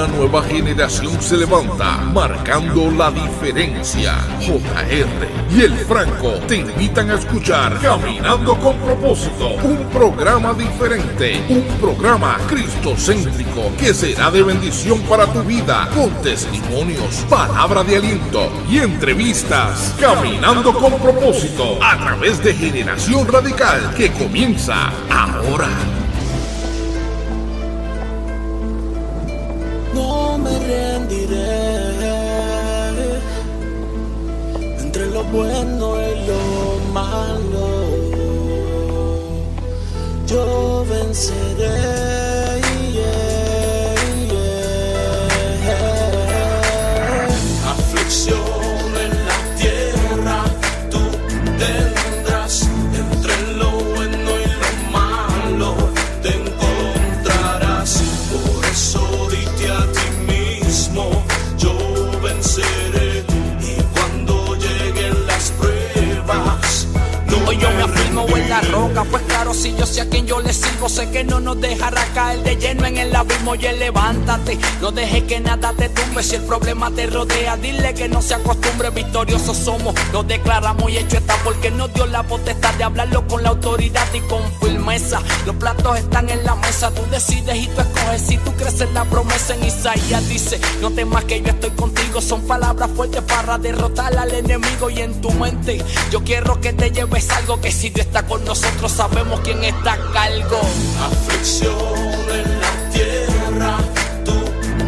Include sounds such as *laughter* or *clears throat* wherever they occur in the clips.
Una nueva generación se levanta, marcando la diferencia. JR y el Franco te invitan a escuchar Caminando con propósito, un programa diferente, un programa cristocéntrico que será de bendición para tu vida, con testimonios, palabra de aliento y entrevistas. Caminando con propósito a través de Generación Radical que comienza ahora. No me rendiré entre lo bueno y lo malo. Yo venceré. Roca, pues claro, si yo sé a quien yo le sirvo, sé que no nos dejará caer de lleno en el abismo. Y levántate, no dejes que nada te tumbe. Si el problema te rodea, dile que no se acostumbre. Victoriosos somos, lo declaramos y hecho está, porque nos dio la potestad de hablarlo con la autoridad y con firmeza. Los platos están en la mesa, tú decides y tú escoges. Si tú crees en la promesa en Isaías, dice: No temas que yo estoy contigo. Son palabras fuertes para derrotar al enemigo y en tu mente. Yo quiero que te lleves algo que si Dios está con nosotros, sabemos quién está a cargo. aflicción en la tierra tú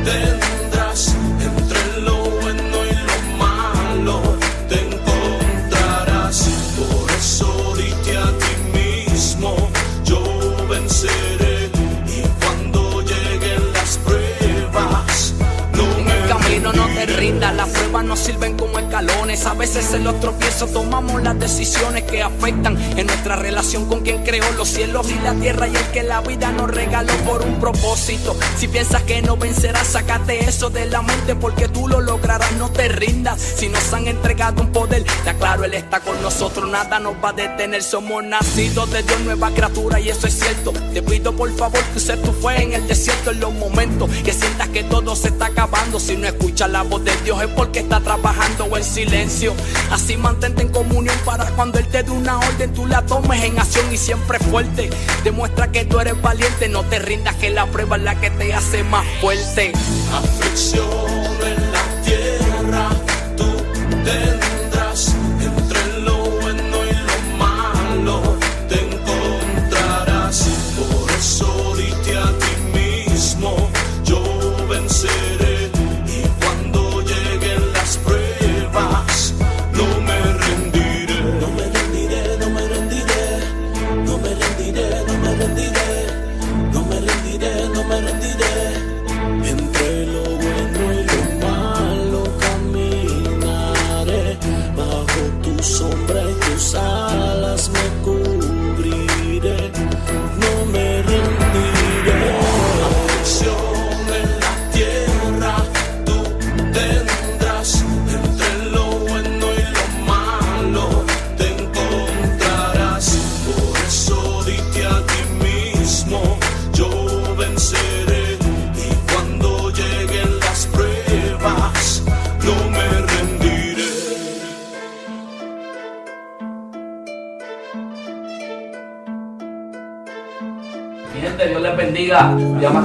tendrás entre lo bueno y lo malo. Te encontrarás por eso dite a ti mismo yo venceré. Y cuando lleguen las pruebas no me el camino no te rindas, las pruebas nos sirven como escalones. A veces en los tropiezos tomamos las decisiones que afectan en nuestra relación con quien creó los cielos y la tierra y el que la vida nos regaló por un propósito. Si piensas que no vencerás, sácate eso de la mente porque tú lo lograrás, no te rindas. Si nos han entregado un poder, te aclaro, Él está con nosotros, nada nos va a detener. Somos nacidos de Dios, nueva criatura y eso es cierto. Te pido por favor que uses tu fe en el desierto en los momentos que sientas que todo se está acabando. Si no escuchas la voz de Dios es porque está trabajando silencio. Así mantente en comunión para cuando Él te dé una orden, tú la tomes en acción y siempre fuerte. Demuestra que tú eres valiente, no te rindas que la prueba es la que te hace más fuerte. aflicción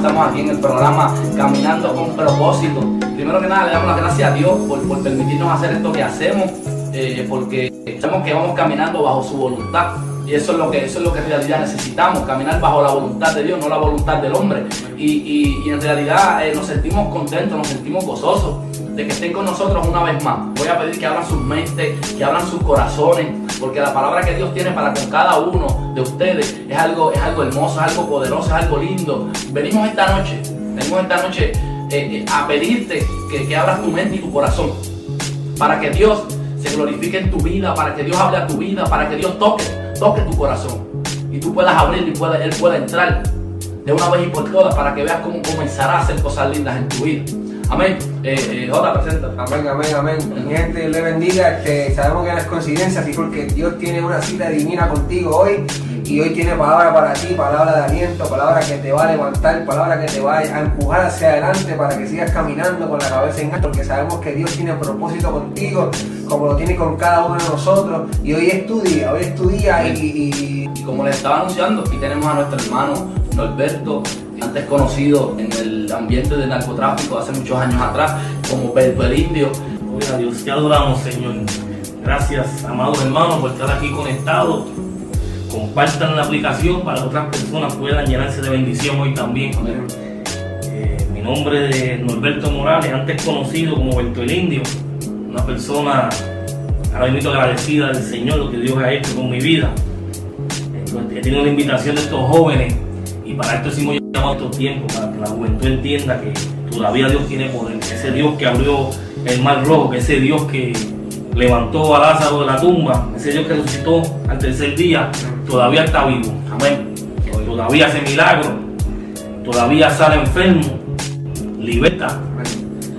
estamos aquí en el programa Caminando con propósito. Primero que nada, le damos las gracias a Dios por, por permitirnos hacer esto que hacemos, eh, porque sabemos que vamos caminando bajo su voluntad. Y eso es lo que, eso es lo que en realidad necesitamos, caminar bajo la voluntad de Dios, no la voluntad del hombre. Y, y- en realidad eh, nos sentimos contentos, nos sentimos gozosos de que estén con nosotros una vez más. Voy a pedir que abran sus mentes, que abran sus corazones, porque la palabra que Dios tiene para con cada uno de ustedes es algo, es algo hermoso, es algo poderoso, es algo lindo. Venimos esta noche, venimos esta noche eh, eh, a pedirte que, que abras tu mente y tu corazón para que Dios se glorifique en tu vida, para que Dios hable a tu vida, para que Dios toque, toque tu corazón y tú puedas abrir y pueda, Él pueda entrar de una vez y por todas para que veas cómo comenzará a hacer cosas lindas en tu vida. Amén. Eh, eh, Jota, presenta. Amén, amén, amén. Mi gente, Dios le bendiga. Este, sabemos que no es coincidencia, así porque Dios tiene una cita divina contigo hoy. y hoy tiene palabra para ti, palabra de aliento, palabra que te va a levantar, palabra que te va a empujar hacia adelante para que sigas caminando con la cabeza en alto, porque sabemos que Dios tiene propósito contigo, como lo tiene con cada uno de nosotros, y hoy es tu día, hoy es tu día y, y- Y como les estaba anunciando, aquí tenemos a nuestro hermano Norberto, antes conocido en el ambiente del narcotráfico hace muchos años atrás como Berto el Indio. Gloria a Dios, te adoramos, Señor. Gracias, amados hermanos, por estar aquí conectados. Compartan la aplicación para que otras personas puedan llenarse de bendición hoy también. Eh, mi nombre es Norberto Morales, antes conocido como Berto el Indio, una persona ahora mismo agradecida del Señor, lo que Dios ha hecho con mi vida. Entonces, he tenido la invitación de estos jóvenes y para esto hicimos llamado estos tiempos, para que la juventud entienda que todavía Dios tiene poder, que ese Dios que abrió el mar rojo, que ese Dios que levantó a Lázaro de la tumba, ese Dios que resucitó al tercer día, todavía está vivo. Amén. Todavía hace milagros, todavía sale enfermo, liberta.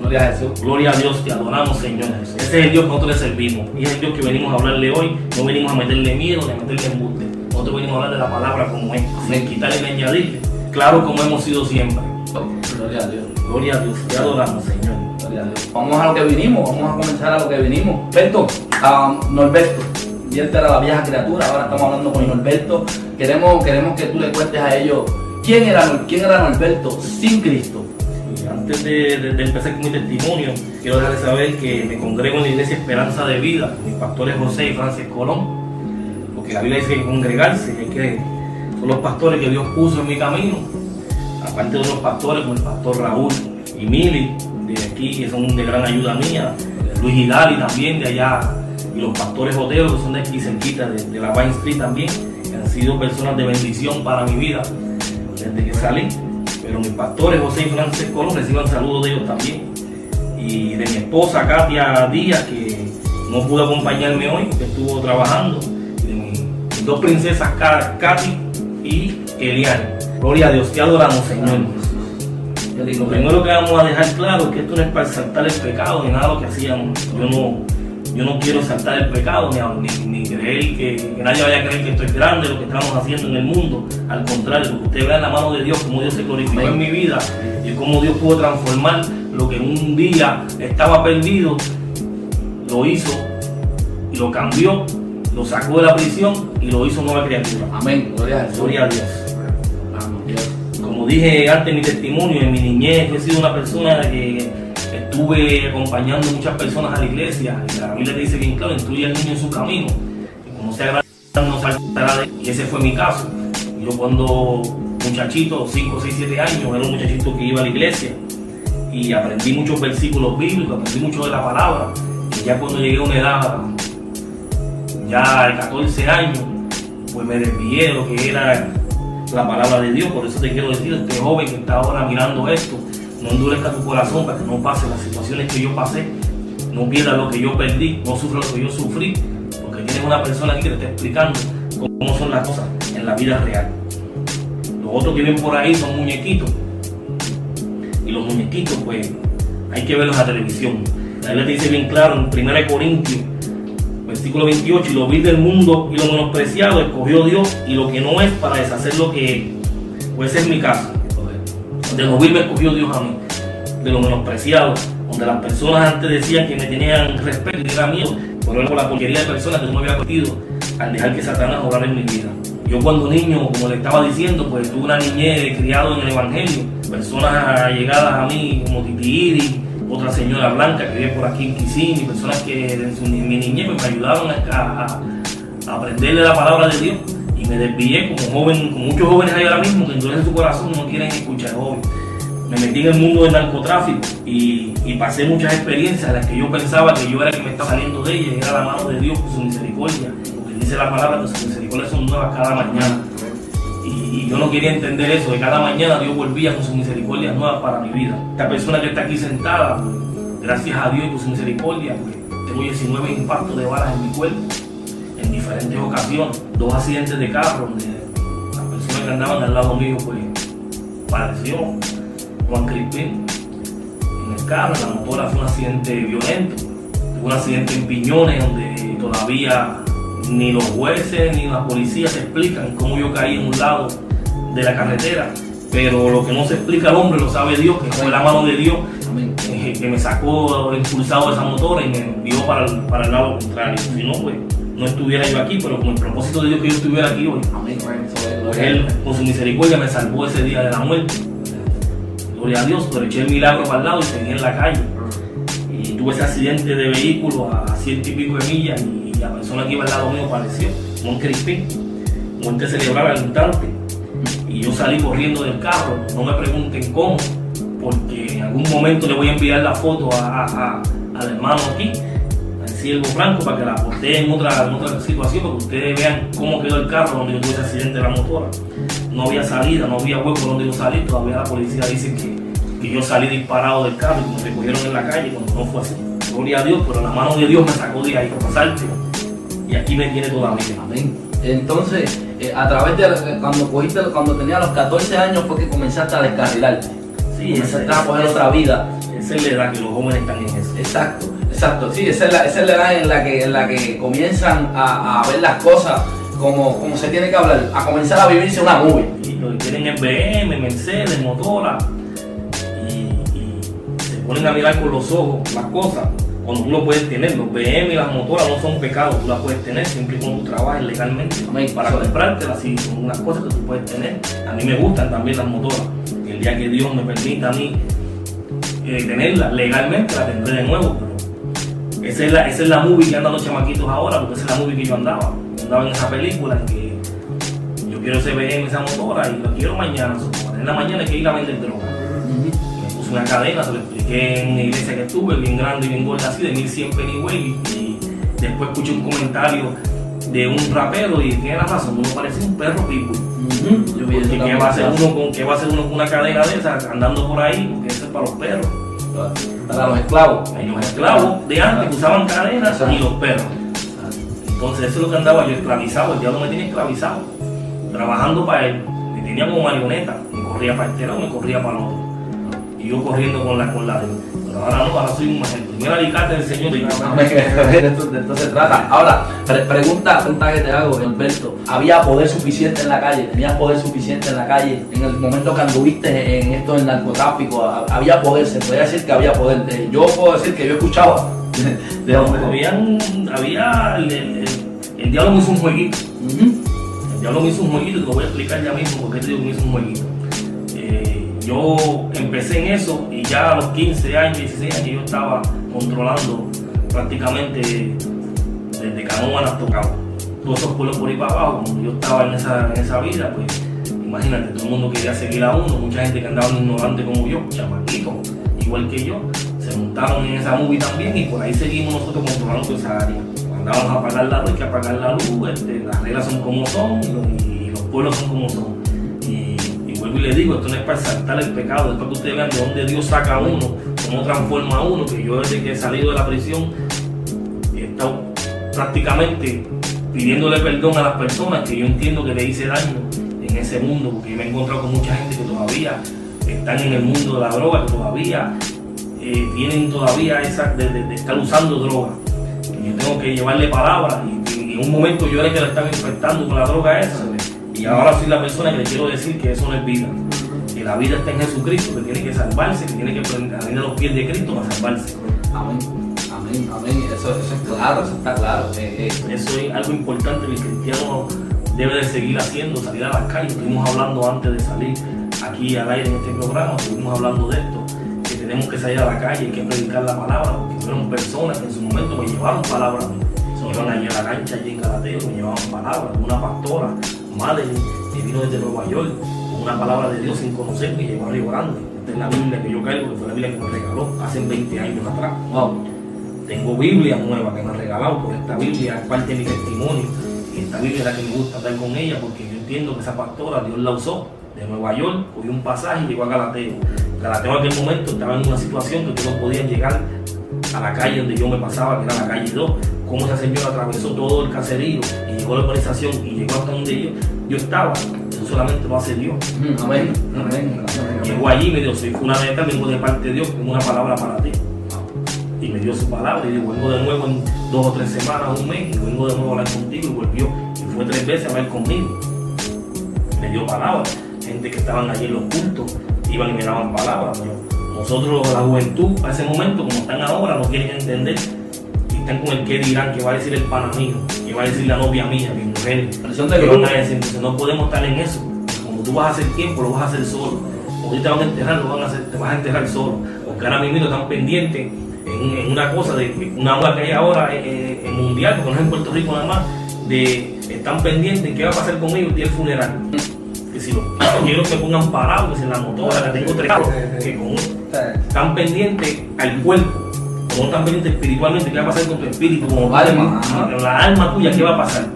Gloria a Jesús. Gloria a Dios, te adoramos, Señor. Ese es el Dios que nosotros le servimos. Y es el Dios que venimos a hablarle hoy. No venimos a meterle miedo ni a meterle embuste. Nosotros venimos a hablar de la palabra como es, sin quitarle ni añadirle. Claro, como hemos sido siempre. Gloria a Dios. Gloria a Dios, te adoramos, Señor. Gloria a Dios. Vamos a lo que vinimos, vamos a comenzar a lo que vinimos. Berto, ah, Norberto, y él era la vieja criatura, ahora estamos hablando con Norberto. Queremos, queremos que tú le cuentes a ellos quién era, quién era Norberto sin Cristo. Antes de, de- de empezar con mi testimonio, quiero dejarles saber que me congrego en la iglesia Esperanza de Vida. Mis pastores José y Francis Colón. Porque la Biblia dice que congregarse, hay que, son los pastores que Dios puso en mi camino. Aparte de otros pastores como el pastor Raúl y Mili, de aquí, que son de gran ayuda mía. Luis Hidali también, de allá. Y los pastores Otero, que son de aquí cerquita, de, la Vine Street también. Que han sido personas de bendición para mi vida desde que salí. Pero mis pastores José y Francis Colón reciban saludos de ellos también. Y de mi esposa Katia Díaz, que no pudo acompañarme hoy porque estuvo trabajando. Y de mi- mis dos princesas Ka- Katy y Eliane. Gloria a Dios, te adoramos, Señor. Lindo. Lo primero que vamos a dejar claro es que esto no es para saltar el pecado ni nada lo que hacíamos. Yo no, yo no quiero saltar el pecado ni, ni, creer que, nadie vaya a creer que esto es grande lo que estamos haciendo en el mundo. Al contrario, usted vea la mano de Dios, como Dios se glorificó en mi vida y cómo Dios pudo transformar lo que un día estaba perdido, lo hizo y lo cambió, lo sacó de la prisión y lo hizo nueva criatura. Amén. Gloria a Jesús. Gloria a Dios. Amén, Dios. Como dije antes en mi testimonio, en mi niñez, yo he sido una persona que estuve acompañando muchas personas a la iglesia. Y la Biblia dice bien claro, instruye al niño en su camino. Y como sea grande, no saltará de. Y ese fue mi caso. Yo cuando muchachito, 5, 6, 7 años, era un muchachito que iba a la iglesia. Y aprendí muchos versículos bíblicos, aprendí mucho de la palabra. Y ya cuando llegué a una edad, ya de 14 años, pues me desvié de lo que era la palabra de Dios. Por eso te quiero decir, este joven que está ahora mirando esto, no endurezca tu corazón para que no pase las situaciones que yo pasé, no pierdas lo que yo perdí, no sufra lo que yo sufrí, porque tienes una persona aquí que te está explicando cómo son las cosas en la vida real. Los otros que ven por ahí son muñequitos. Y los muñequitos, pues, hay que verlos la televisión. La Biblia dice bien claro en 1 Corintios versículo 28, y lo vil del mundo y lo menospreciado escogió Dios y lo que no es para deshacer lo que es. Pues ese es mi caso. De lo vil me escogió Dios a mí, de lo menospreciado, donde las personas antes decían que me tenían respeto y era miedo, pero por la porquería de personas que no me había cometido al dejar que Satanás obrara en mi vida. Yo cuando niño, como le estaba diciendo, pues tuve una niñez criado en el Evangelio, personas llegadas a mí como Titi otra señora blanca que vive por aquí en Kissimmee, personas que en ni- mi niñez me ayudaron a, a- a aprenderle la palabra de Dios y me desvié como joven, como muchos jóvenes hay ahora mismo que entonces su corazón no quieren escuchar joven. Me metí en el mundo del narcotráfico y, pasé muchas experiencias en las que yo pensaba que yo era el que me estaba saliendo de ella y era la mano de Dios con su misericordia, porque dice la palabra que sus misericordias son nuevas cada mañana. Y, yo no quería entender eso, que cada mañana Dios volvía con sus misericordias nuevas para mi vida. Esta persona que está aquí sentada, pues, gracias a Dios y por su misericordia, pues, tengo 19 impactos de balas en mi cuerpo, en diferentes ocasiones, dos accidentes de carro, donde las personas que andaban al lado mío, pues, pareció Juan Crispín en el carro, la motora fue un accidente violento, tuvo un accidente en Piñones, donde todavía ni los jueces ni la policía se explican cómo yo caí en un lado de la carretera, pero lo que no se explica al hombre lo sabe Dios, que fue la mano de Dios eh, que me sacó impulsado de esa motora y me envió para el, para el lado contrario. Si no, pues no estuviera yo aquí, pero con el propósito de Dios que yo estuviera aquí hoy. Pues Él, con su misericordia, me salvó ese día de la muerte. Gloria a Dios, pero eché el milagro para el lado y seguí en la calle. Y tuve ese accidente de vehículo a ciento y pico de millas y la persona que iba al lado mío apareció, como un crispín, muerte cerebral al instante. Y yo salí corriendo del carro, no me pregunten cómo, porque en algún momento le voy a enviar la foto al hermano aquí, al Siervo Franco, para que la postee en otra, en otra situación, para que ustedes vean cómo quedó el carro donde yo tuve ese accidente de la motora. No había salida, no había hueco donde yo salí, todavía la policía dice que, que yo salí disparado del carro y me recogieron en la calle cuando no fue así. Gloria a Dios, pero la mano de Dios me sacó de ahí, como salte, y aquí me tiene todavía. Amén. Entonces, eh, a través de cuando cogiste, cuando tenía los 14 años fue que comenzaste a descarrilarte. Sí, comenzaste a coger otra vida. Esa es la edad que los jóvenes están en eso. Exacto, exacto. Sí, esa es la, esa es la edad en la que, en la que comienzan a, a ver las cosas como, como se tiene que hablar, a comenzar a vivirse una movie. Y lo que quieren es BM, Mercedes, motora. Y, y se ponen a mirar con los ojos las cosas. Cuando tú lo puedes tener, los BM y las motoras no son pecados, tú las puedes tener siempre y cuando tú trabajes legalmente. Amén. Para comprártelas, sí, son unas cosas que tú puedes tener. A mí me gustan también las motoras. El día que Dios me permita a mí eh, tenerlas legalmente, la tendré de nuevo. Pero esa es, la, esa es la movie que andan los chamaquitos ahora, porque esa es la movie que yo andaba. Yo andaba en esa película en que yo quiero ese BM, esa motora, y lo quiero mañana. En la mañana hay que ir a vender droga. Me puse una cadena, se lo en una iglesia que estuve, bien grande y bien gorda así, de 1100 pennyweight, y, y después escuché un comentario de un rapero y tiene la razón, uno parece un perro. Yo vi eso Porque ¿qué va a hacer uno con, qué va a hacer uno con una cadena de esas andando por ahí? Porque eso es para los perros. Para los esclavos. Hay los esclavos de antes que usaban cadenas y los perros. Entonces eso es lo que andaba yo esclavizado, el diablo me tenía esclavizado, trabajando para él, me tenía como marioneta, me corría para este lado, me corría para el otro. Y yo corriendo con la con la de él. Pero ahora no, ahora soy un, el primer alicate del Señor. y. De esto, de esto se trata. Ahora, pre- pregunta, pregunta que te hago, Alberto. ¿Había poder suficiente en la calle? ¿Tenías poder suficiente en la calle? En el momento que anduviste en esto del narcotráfico, ¿ha- ¿había poder? Se podría decir que había poder. Eh, Yo puedo decir que yo escuchaba *laughs* de, de hombres. Habían, había, el, el- el diablo me hizo un jueguito. El diablo me hizo un jueguito y te lo voy a explicar ya mismo porque te digo que me hizo un jueguito. Yo empecé en eso y ya a los 15 años, 16 años yo estaba controlando prácticamente desde Canoa hasta Cabo. Todos esos pueblos por ahí para abajo, como yo estaba en esa, en esa vida, pues imagínate, todo el mundo quería seguir a uno, mucha gente que andaba ignorante como yo, chamaquito, igual que yo, se montaron en esa movie también y por ahí seguimos nosotros controlando esa área. Andábamos a pagar la luz, hay que apagar la luz, este, las reglas son como son y los pueblos son como son. Vuelvo y le digo, esto no es para exaltar el pecado, es para que ustedes vean de dónde Dios saca a uno, cómo transforma a uno, que yo desde que he salido de la prisión he estado prácticamente pidiéndole perdón a las personas que yo entiendo que le hice daño en ese mundo, porque me he encontrado con mucha gente que todavía están en el mundo de la droga, que todavía eh, tienen todavía esa de, estar usando droga. Y yo tengo que llevarle palabras y, en un momento yo era que la estaba infectando con la droga esa. Y ahora soy la persona que le quiero decir que eso no es vida. Que la vida está en Jesucristo, que tiene que salvarse, que tiene que aprender a los pies de Cristo para salvarse. Amén. Amén. Amén. Eso, eso es claro, eso está claro. Eh, eh, Eso es algo importante que el cristiano debe de seguir haciendo, salir a las calles. Estuvimos hablando antes de salir aquí al aire en este programa, estuvimos hablando de esto, que tenemos que salir a la calle y que predicar la palabra, porque fueron personas que en su momento me llevaron palabras. Se iban allí a la cancha, allí en Galateo, me llevaban palabras. Una pastora, Madeline, que vino desde Nueva York, con una palabra de Dios sin conocer, me llevó a Río Grande. Esta es la Biblia que yo cargo, que fue la Biblia que me regaló hace 20 años atrás. wow. Tengo Biblia nueva que me han regalado, porque esta Biblia es parte de mi testimonio. Y esta Biblia es la que me gusta estar con ella, porque yo entiendo que esa pastora Dios la usó de Nueva York, cogió un pasaje y llegó a Galateo. Galateo en aquel momento estaba en una situación que tú no podías llegar a la calle donde yo me pasaba, que era la calle 2. Cómo esa señora atravesó todo el caserío y llegó a la urbanización y llegó hasta donde yo, yo estaba. Eso solamente lo hace Dios. Ujú. Amén. Amén. Amén. Llegó allí y me dijo, soy fundamental, vengo de parte de Dios, con una palabra para ti. y me dio su palabra y dijo, vengo de nuevo en dos o tres semanas, un mes, y vengo de nuevo a hablar contigo y volvió. Y fue tres veces a hablar conmigo. Me dio palabra. Gente que estaban allí en los cultos iban y me daban palabras. Nosotros, la juventud, a ese momento, como están ahora, no quieren entender. Están con el que dirán, que va a decir el pana mío, que va a decir la novia mía, mi mujer. Presión de que grupo. van a decir, entonces no podemos estar en eso. Como tú vas a hacer tiempo, lo vas a hacer solo. O te van a enterrar, lo van a hacer, te vas a enterrar solo. Porque ahora mismo están pendientes en, en una cosa de una moda que hay ahora eh, en mundial, porque no es en Puerto Rico nada más, de están pendientes en qué va a pasar conmigo el día del funeral. Que si los quiero que pongan parados, que si en la motora, que tengo tres carros, que con están pendientes al cuerpo, como no están pendientes espiritualmente, qué va a pasar con tu espíritu, como Alma, ajá. la alma tuya, qué va a pasar,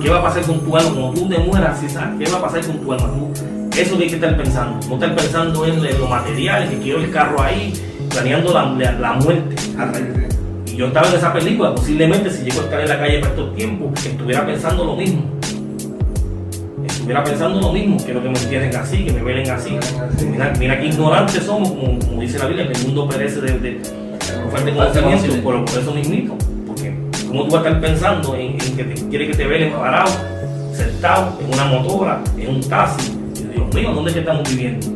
qué va a pasar con tu alma, cuando tú te mueras, qué va a pasar con tu alma, eso hay que estar pensando, no estar pensando en, lo material, que quiero el carro ahí, planeando la, la- la muerte. Y yo estaba en esa película, posiblemente si llego a estar en la calle por estos tiempos, estuviera pensando lo mismo. Estuviera pensando lo mismo, quiero que me entiendan así, que me velen así. Mira, mira qué ignorantes somos, como, como dice la Biblia, que el mundo perece de, de, de falta conocimiento, pero por eso mismito. Porque cómo tú vas a estar pensando en, en que te, quiere que te velen parado, sentado, en una motora, en un taxi. Dios mío, ¿dónde es que estamos viviendo?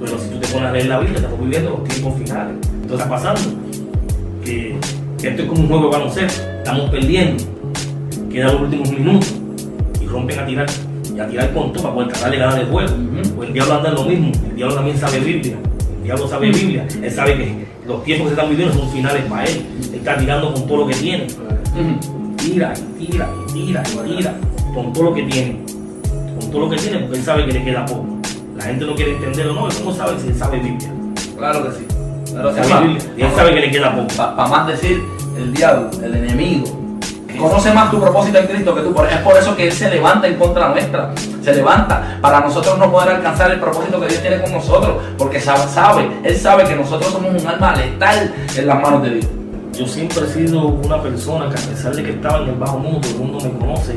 Pero si tú te pones a leer la Biblia, estamos viviendo los tiempos finales. Entonces está pasando que, que esto es como un juego de baloncesto, estamos perdiendo, quedan los últimos minutos y rompen a tirar, y a tirar con todo para poder tratar de ganar el juego. Ujú. Pues el diablo anda en lo mismo, el diablo también sabe Biblia, el diablo sabe Biblia, él sabe que los tiempos que se están viviendo son finales para él, él está tirando con todo lo que tiene, tira y tira y tira y tira con todo lo que tiene, con todo lo que tiene porque él sabe que le queda poco. La gente no quiere entenderlo, no, cómo sabe si él sabe Biblia. Claro que sí. Claro que sí. Sabe Biblia, y él sabe que le queda poco. Para más decir, el diablo, el enemigo, conoce más tu propósito en Cristo que tú. Es por eso que Él se levanta en contra nuestra. Se levanta para nosotros no poder alcanzar el propósito que Dios tiene con nosotros. Porque sabe, Él sabe que nosotros somos un alma letal en las manos de Dios. Yo siempre he sido una persona que a pesar de que estaba en el bajo mundo, el mundo me conoce,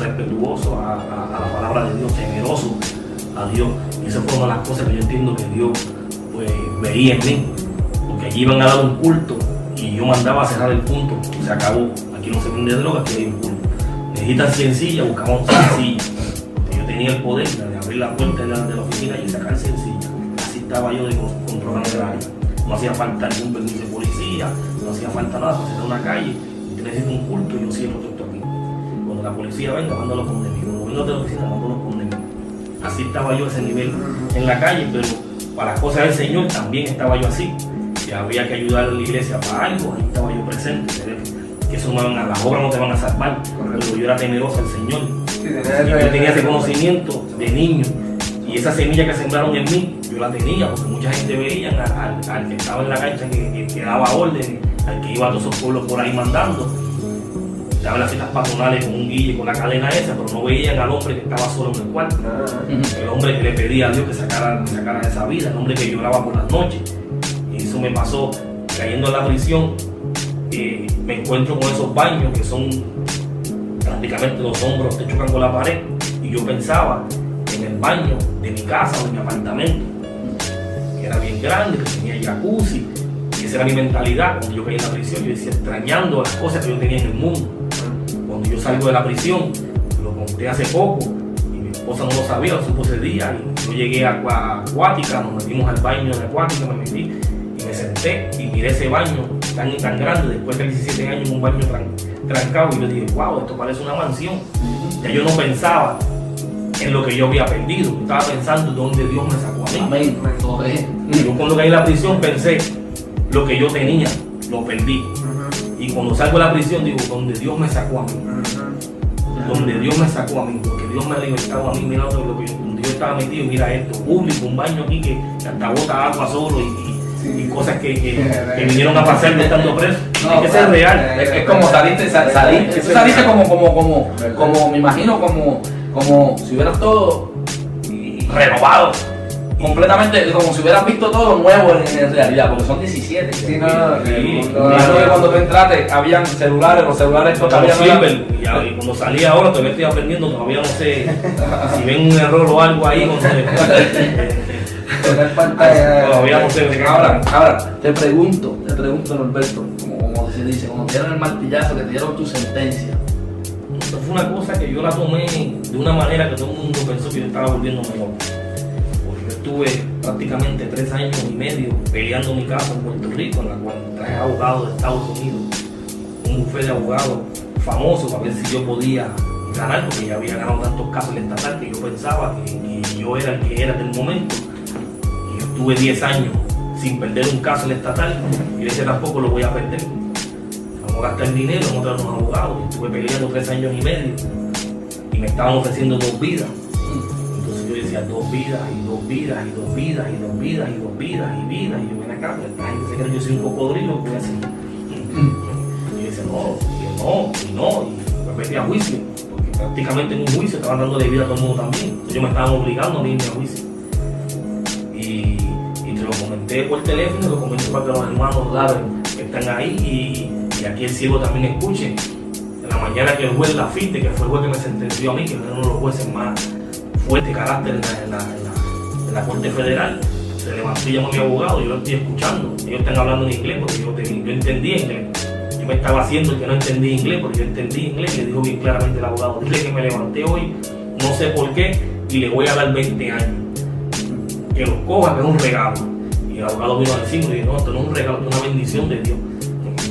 respetuoso a, la palabra de Dios, temeroso a Dios. Y esa fue una de las cosas que yo entiendo que Dios pues, veía en mí. Porque allí iban a dar un culto y yo mandaba a cerrar el punto. Se acabó. Aquí no se vende droga, aquí hay un culto. Necesitan sencilla, buscamos sencilla. Yo tenía el poder de abrir la puerta de la, oficina y sacar sencilla. Así estaba yo de con- controlando el área. No hacía falta ningún permiso de policía, no hacía falta nada, para cerrar una calle. Necesito un culto y yo cierro todo aquí. Cuando la policía venga, mándalo con mí. Cuando venga de la oficina, mándalo con mí. Así estaba yo a ese nivel en la calle, pero para las cosas del Señor también estaba yo así. Si había que ayudar a la iglesia para algo, ahí estaba yo presente. Eso no van a, las obras no te van a salvar. Pero yo era temeroso al Señor. Y yo tenía ese conocimiento de niño. Y esa semilla que sembraron en mí, yo la tenía, porque mucha gente veía al, al- al que estaba en la cancha, que, que- daba órdenes, al que iba a todos esos pueblos por ahí mandando. Estaba en las fiestas patronales con un guille, con la cadena esa, pero no veían al hombre que estaba solo en el cuarto. Ah, El hombre que le pedía a Dios que sacara, sacara de esa vida, el hombre que lloraba por las noches. Y eso me pasó cayendo en la prisión. Me encuentro con esos baños que son prácticamente los hombros te chocan con la pared. Y yo pensaba en el baño de mi casa o de mi apartamento, que era bien grande, que tenía jacuzzi. Y esa era mi mentalidad cuando yo caí en la prisión. Yo decía, extrañando las cosas que yo tenía en el mundo. Cuando yo salgo de la prisión, lo conté hace poco, y mi esposa no lo sabía, lo supo ese día, y yo llegué a Acuática, nos metimos al baño de Acuática, me metí, y me senté, y miré ese baño tan tan grande, después de 17 años en un baño tran- trancado, y yo dije, wow, esto parece una mansión. Ya yo no pensaba en lo que yo había perdido, yo estaba pensando en dónde Dios me sacó a mí. Yo cuando caí en la prisión pensé, lo que yo tenía, lo perdí. Y cuando salgo de la prisión digo, donde Dios me sacó a mí, donde Dios me sacó a mí, porque Dios me ha libertado a mí, mira lo que yo, donde yo estaba metido, mira esto, público, un baño aquí que hasta bota agua solo y, y- y cosas que, que- que vinieron a pasar de estando preso. Hay que ser real. Es, es como saliste, sal- saliste, tú saliste como, como, como, como, me imagino, como, como si hubieras todo renovado. Completamente, como si hubieras visto todo nuevo en, en realidad, porque son 17. Sí, no, no, Sí, que cuando tú entraste, habían celulares, los celulares todavía no eran- y, y cuando salí ahora todavía estoy aprendiendo, todavía no sé si ven un error o algo ahí. no sé. *laughs* Tocar pantalla. Todavía no sé de qué Ahora, te pregunto, te pregunto, Norberto, como, como se dice, cuando te dieron el martillazo, que te dieron tu sentencia, Esto fue una cosa que yo la tomé de una manera que todo el mundo pensó que yo estaba volviendo mejor. Porque yo estuve prácticamente tres años y medio peleando mi caso en Puerto Rico, en la cual traje abogados de Estados Unidos, un bufete de abogados famoso para ver si yo podía ganar, porque ya había ganado tantos casos en el estatal que yo pensaba que, que yo era el que era del momento. Y estuve 10 años sin perder un caso en el estatal y ese tampoco lo voy a perder. Vamos a gastar dinero, vamos a traer unos abogados. Y estuve peleando tres años y medio y me estaban ofreciendo dos vidas. Entonces yo decía dos vidas y dos vidas y dos vidas y dos vidas y dos vidas y vidas. Y yo ven acá, pues, la gente se cree que yo soy un cocodrilo, pues así. Y yo decía, no, y no, y no, y me metí a juicio, porque prácticamente en un juicio estaban dándole vida a todo el mundo también. Entonces yo me estaban obligando a irme a juicio. Por teléfono, lo comenté para que los hermanos que están ahí y, aquí el ciego también escuche. En la mañana que el juez la fite, que fue el juez que me sentenció a mí, que es uno de los jueces más fuerte carácter en la, Corte Federal, se levantó y llamó a mi abogado, yo lo estoy escuchando. Ellos están hablando en inglés porque yo, yo entendí inglés. Yo me estaba haciendo que no entendí inglés porque yo entendí inglés le dijo bien claramente el abogado, dile que me levanté hoy, no sé por qué, y le voy a dar 20 años que los coja, que es un regalo. El abogado vino a decirme, no, esto no es un regalo, esto es una bendición de Dios.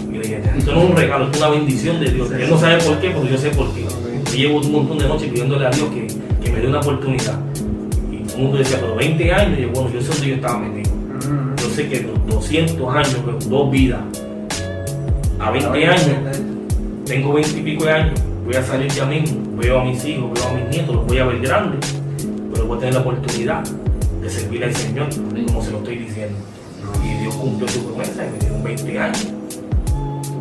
Y le dije, esto no es un regalo, esto es una bendición de Dios. Él no sabe por qué, pero yo sé por qué. Yo llevo un montón de noches pidiéndole a Dios que, que me dé una oportunidad. Y todo el mundo decía, pero 20 años, y yo, bueno, yo sé dónde yo estaba metido. Yo sé que los 200 años, dos vidas, a 20 años, tengo 20 y pico de años, voy a salir ya mismo, veo a mis hijos, veo a mis nietos, los voy a ver grandes, pero voy a tener la oportunidad de servir al Señor, como se lo estoy diciendo. Y Dios cumplió su promesa me dieron 20 años.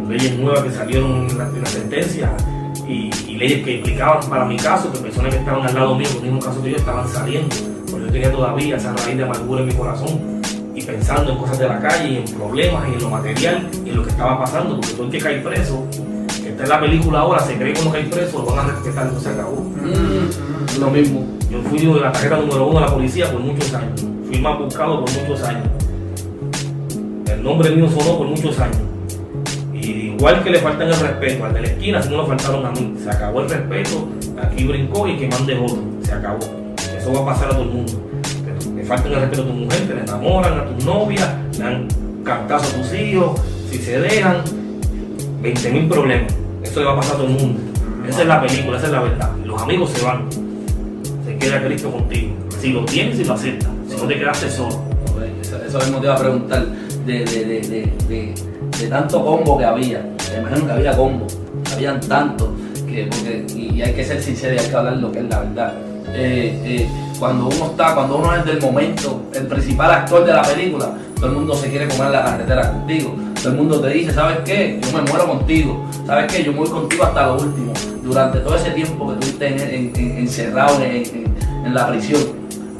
Leyes nuevas que salieron en la, en la sentencia y, y leyes que implicaban para mi caso, que personas que estaban al lado mío, con el mismo caso que yo, estaban saliendo. Porque yo tenía todavía esa raíz de amargura en mi corazón y pensando en cosas de la calle y en problemas y en lo material y en lo que estaba pasando, porque todo el que cae preso, que está en la película ahora, se cree que uno cae preso, lo van a respetar, no se acabó. mm, lo mismo. Yo fui de la tarjeta número uno de la policía por muchos años, fui más buscado por muchos años. El nombre mío sonó por muchos años. Y igual que le faltan el respeto al de la esquina, si no lo faltaron a mí. Se acabó el respeto, aquí brincó y que mande otro. Se acabó. Eso va a pasar a todo el mundo. Le faltan el respeto a tu mujer, te enamoran, a tu novia, le dan cartazo a tus hijos, si se dejan, 20 mil problemas. Eso le va a pasar a todo el mundo. Esa es la película, esa es la verdad. Los amigos se van. Se queda Cristo contigo. Si lo tienes y lo aceptas. Si no te quedaste solo. Eso, mismo te iba a preguntar de, de, de, de, tanto combo que había. Me imagino que había combo. Habían tantos. Que, porque, y, hay que ser sincero y hay que hablar lo que es la verdad. Eh, eh, cuando uno está, cuando uno es del momento, el principal actor de la película, todo el mundo se quiere comer la carretera contigo. Todo el mundo te dice, ¿sabes qué? Yo me muero contigo. ¿Sabes qué? Yo me voy contigo hasta lo último. Durante todo ese tiempo que estuviste en- en- en- encerrado en, en- la prisión,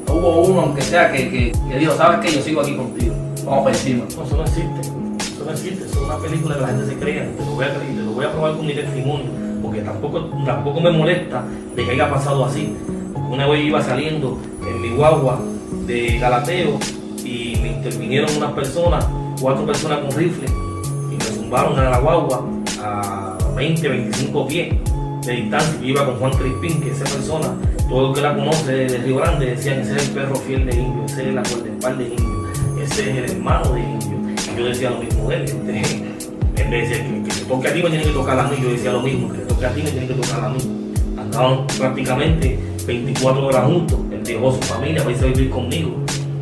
hubo uno, aunque sea, que, que, que dijo, ¿sabes qué? Yo sigo aquí contigo. Vamos para encima. No, eso no existe. Eso no existe. Eso es una película que la gente se crea. Te lo voy a creer, te lo voy a probar con mi testimonio. Porque tampoco, tampoco me molesta de que haya pasado así. Porque una vez iba saliendo en mi guagua de Galateo y me intervinieron unas personas, cuatro personas con rifle, y me zumbaron a la guagua a 20, 25 pies de distancia. Yo iba con Juan Crispín, que esa persona, todo el que la conoce de Río Grande, decían ese es el perro fiel de Indio, ese es la guardaespaldas de Indio, ese es el hermano de Indio. Y yo decía lo mismo de él. *laughs* él me decía que, que te toque a ti me tiene que tocar a mí, yo decía lo mismo, que te toque a ti me tiene que tocar a mí. Andaban prácticamente 24 horas juntos, él dejó su familia para irse a vivir conmigo.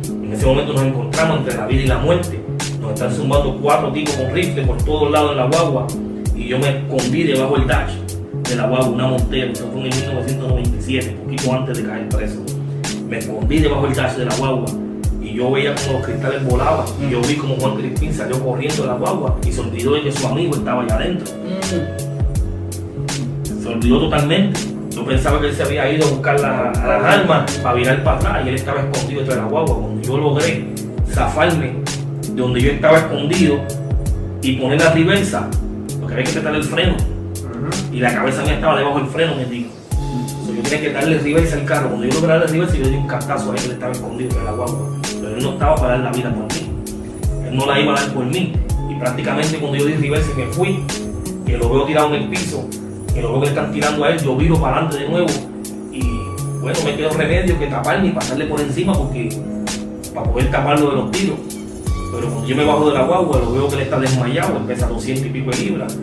En ese momento nos encontramos entre la vida y la muerte. Nos están zumbando cuatro tipos con rifle por todos lados en la guagua. Y yo me escondí debajo del dash de la guagua, una montera. Eso fue en 1997, poquito antes de caer preso. Me escondí debajo del dash de la guagua. Y yo veía como los cristales volaban. Y yo vi como Juan Crispín salió corriendo de la guagua. Y se olvidó de que su amigo estaba allá adentro. Se olvidó totalmente. Yo pensaba que él se había ido a buscar la- las armas para virar para atrás y él estaba escondido detrás de la guagua. Cuando yo logré zafarme de donde yo estaba escondido y poner la reversa, porque había que quitarle el freno y la cabeza mía estaba debajo del freno, me digo. So, yo tenía que darle reversa al carro. Cuando yo logré darle reversa, yo di un cantazo a él que estaba escondido de la guagua. pero él no estaba para dar la vida por mí. Él no la iba a dar por mí. Y prácticamente cuando yo di reverse me fui, que lo veo tirado en el piso, que lo veo que le están tirando a él, yo viro para adelante de nuevo. Y bueno, me quedó remedio que taparme y pasarle por encima porque para poder taparlo de los tiros. Pero cuando yo me bajo de la guagua, lo veo que él está desmayado, él pesa 200 y pico de libras.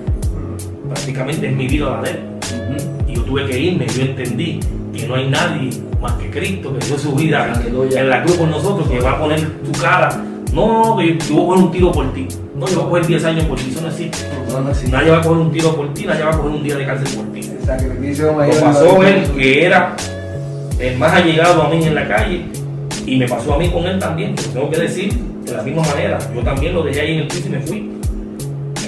Prácticamente es mi vida la de él. Y yo tuve que irme, yo entendí que no hay nadie más que Cristo que dio su vida en la cruz por nosotros, que va a poner tu cara. No, que yo, yo voy a coger un tiro por ti. No, yo voy a coger 10 años por ti, eso no existe. No, no, sí. Nadie va a coger un tiro por ti, nadie va a coger un día de cárcel por ti. El sacrificio Lo pasó él, que era el más allegado a mí en la calle, y me pasó a mí con él también. Tengo que decir de la misma manera. Yo también lo dejé ahí en el piso y me fui.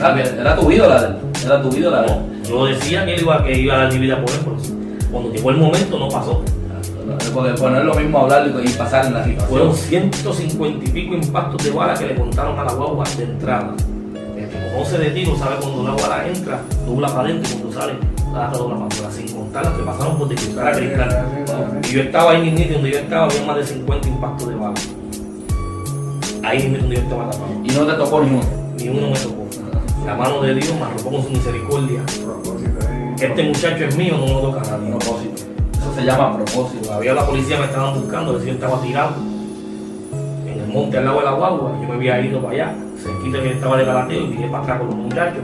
Ah, Era tu ídola, de él. era tu ídola. de él. Yo decía que él iba, que iba a dar mi vida por él, pero cuando llegó el momento no pasó. Porque pues, no es lo mismo hablarlo y pasar en la Fueron situación. 150 y pico impactos de bala que le contaron a la guagua de entrada. El que conoce de tiro sabe cuando una bala entra, dobla para adentro y cuando sale, la dobla para afuera, sin contar las que pasaron por disfrutar a cristal. Y yo estaba ahí mismo donde yo estaba, había más de 50 impactos de bala. Ahí mismo donde yo estaba tapado. Y no te tocó ni uno. Ni uno me tocó. La mano de Dios me arropó con su misericordia. Este muchacho es mío, no me lo toca a nadie. Propósito. Eso se llama propósito. Todavía la policía me estaban buscando, decía estaba tirado en el monte al lado de la guagua. Yo me había ido para allá, cerquita que estaba de galateo y vine para atrás con los muchachos.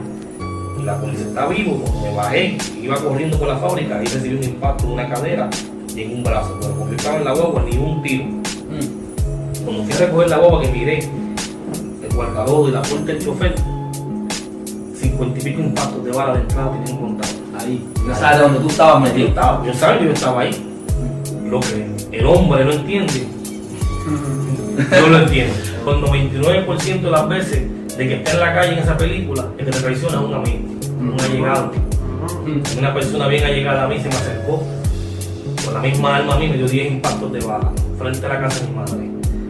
Y la policía está vivo, me bajé, iba corriendo por la fábrica, ahí recibí un impacto en una cadera y en un brazo. Pero como yo estaba en la guagua, ni un tiro. Mm. Cuando fui a recoger la guagua que miré, el guardador y la puerta del chofer, cincuenta y pico impactos de bala de entrada tenían contado. Ahí. No sabes dónde tú estabas Yo metido. estaba, yo sabía que yo estaba ahí. Lo que el hombre no entiende, yo lo entiendo. Con 99% de las veces de que está en la calle en esa película, el que me traiciona es un amigo, un allegado. Una persona bien allegada a mí se me acercó con la misma alma a mí, me dio 10 impactos de bala frente a la casa de mi madre.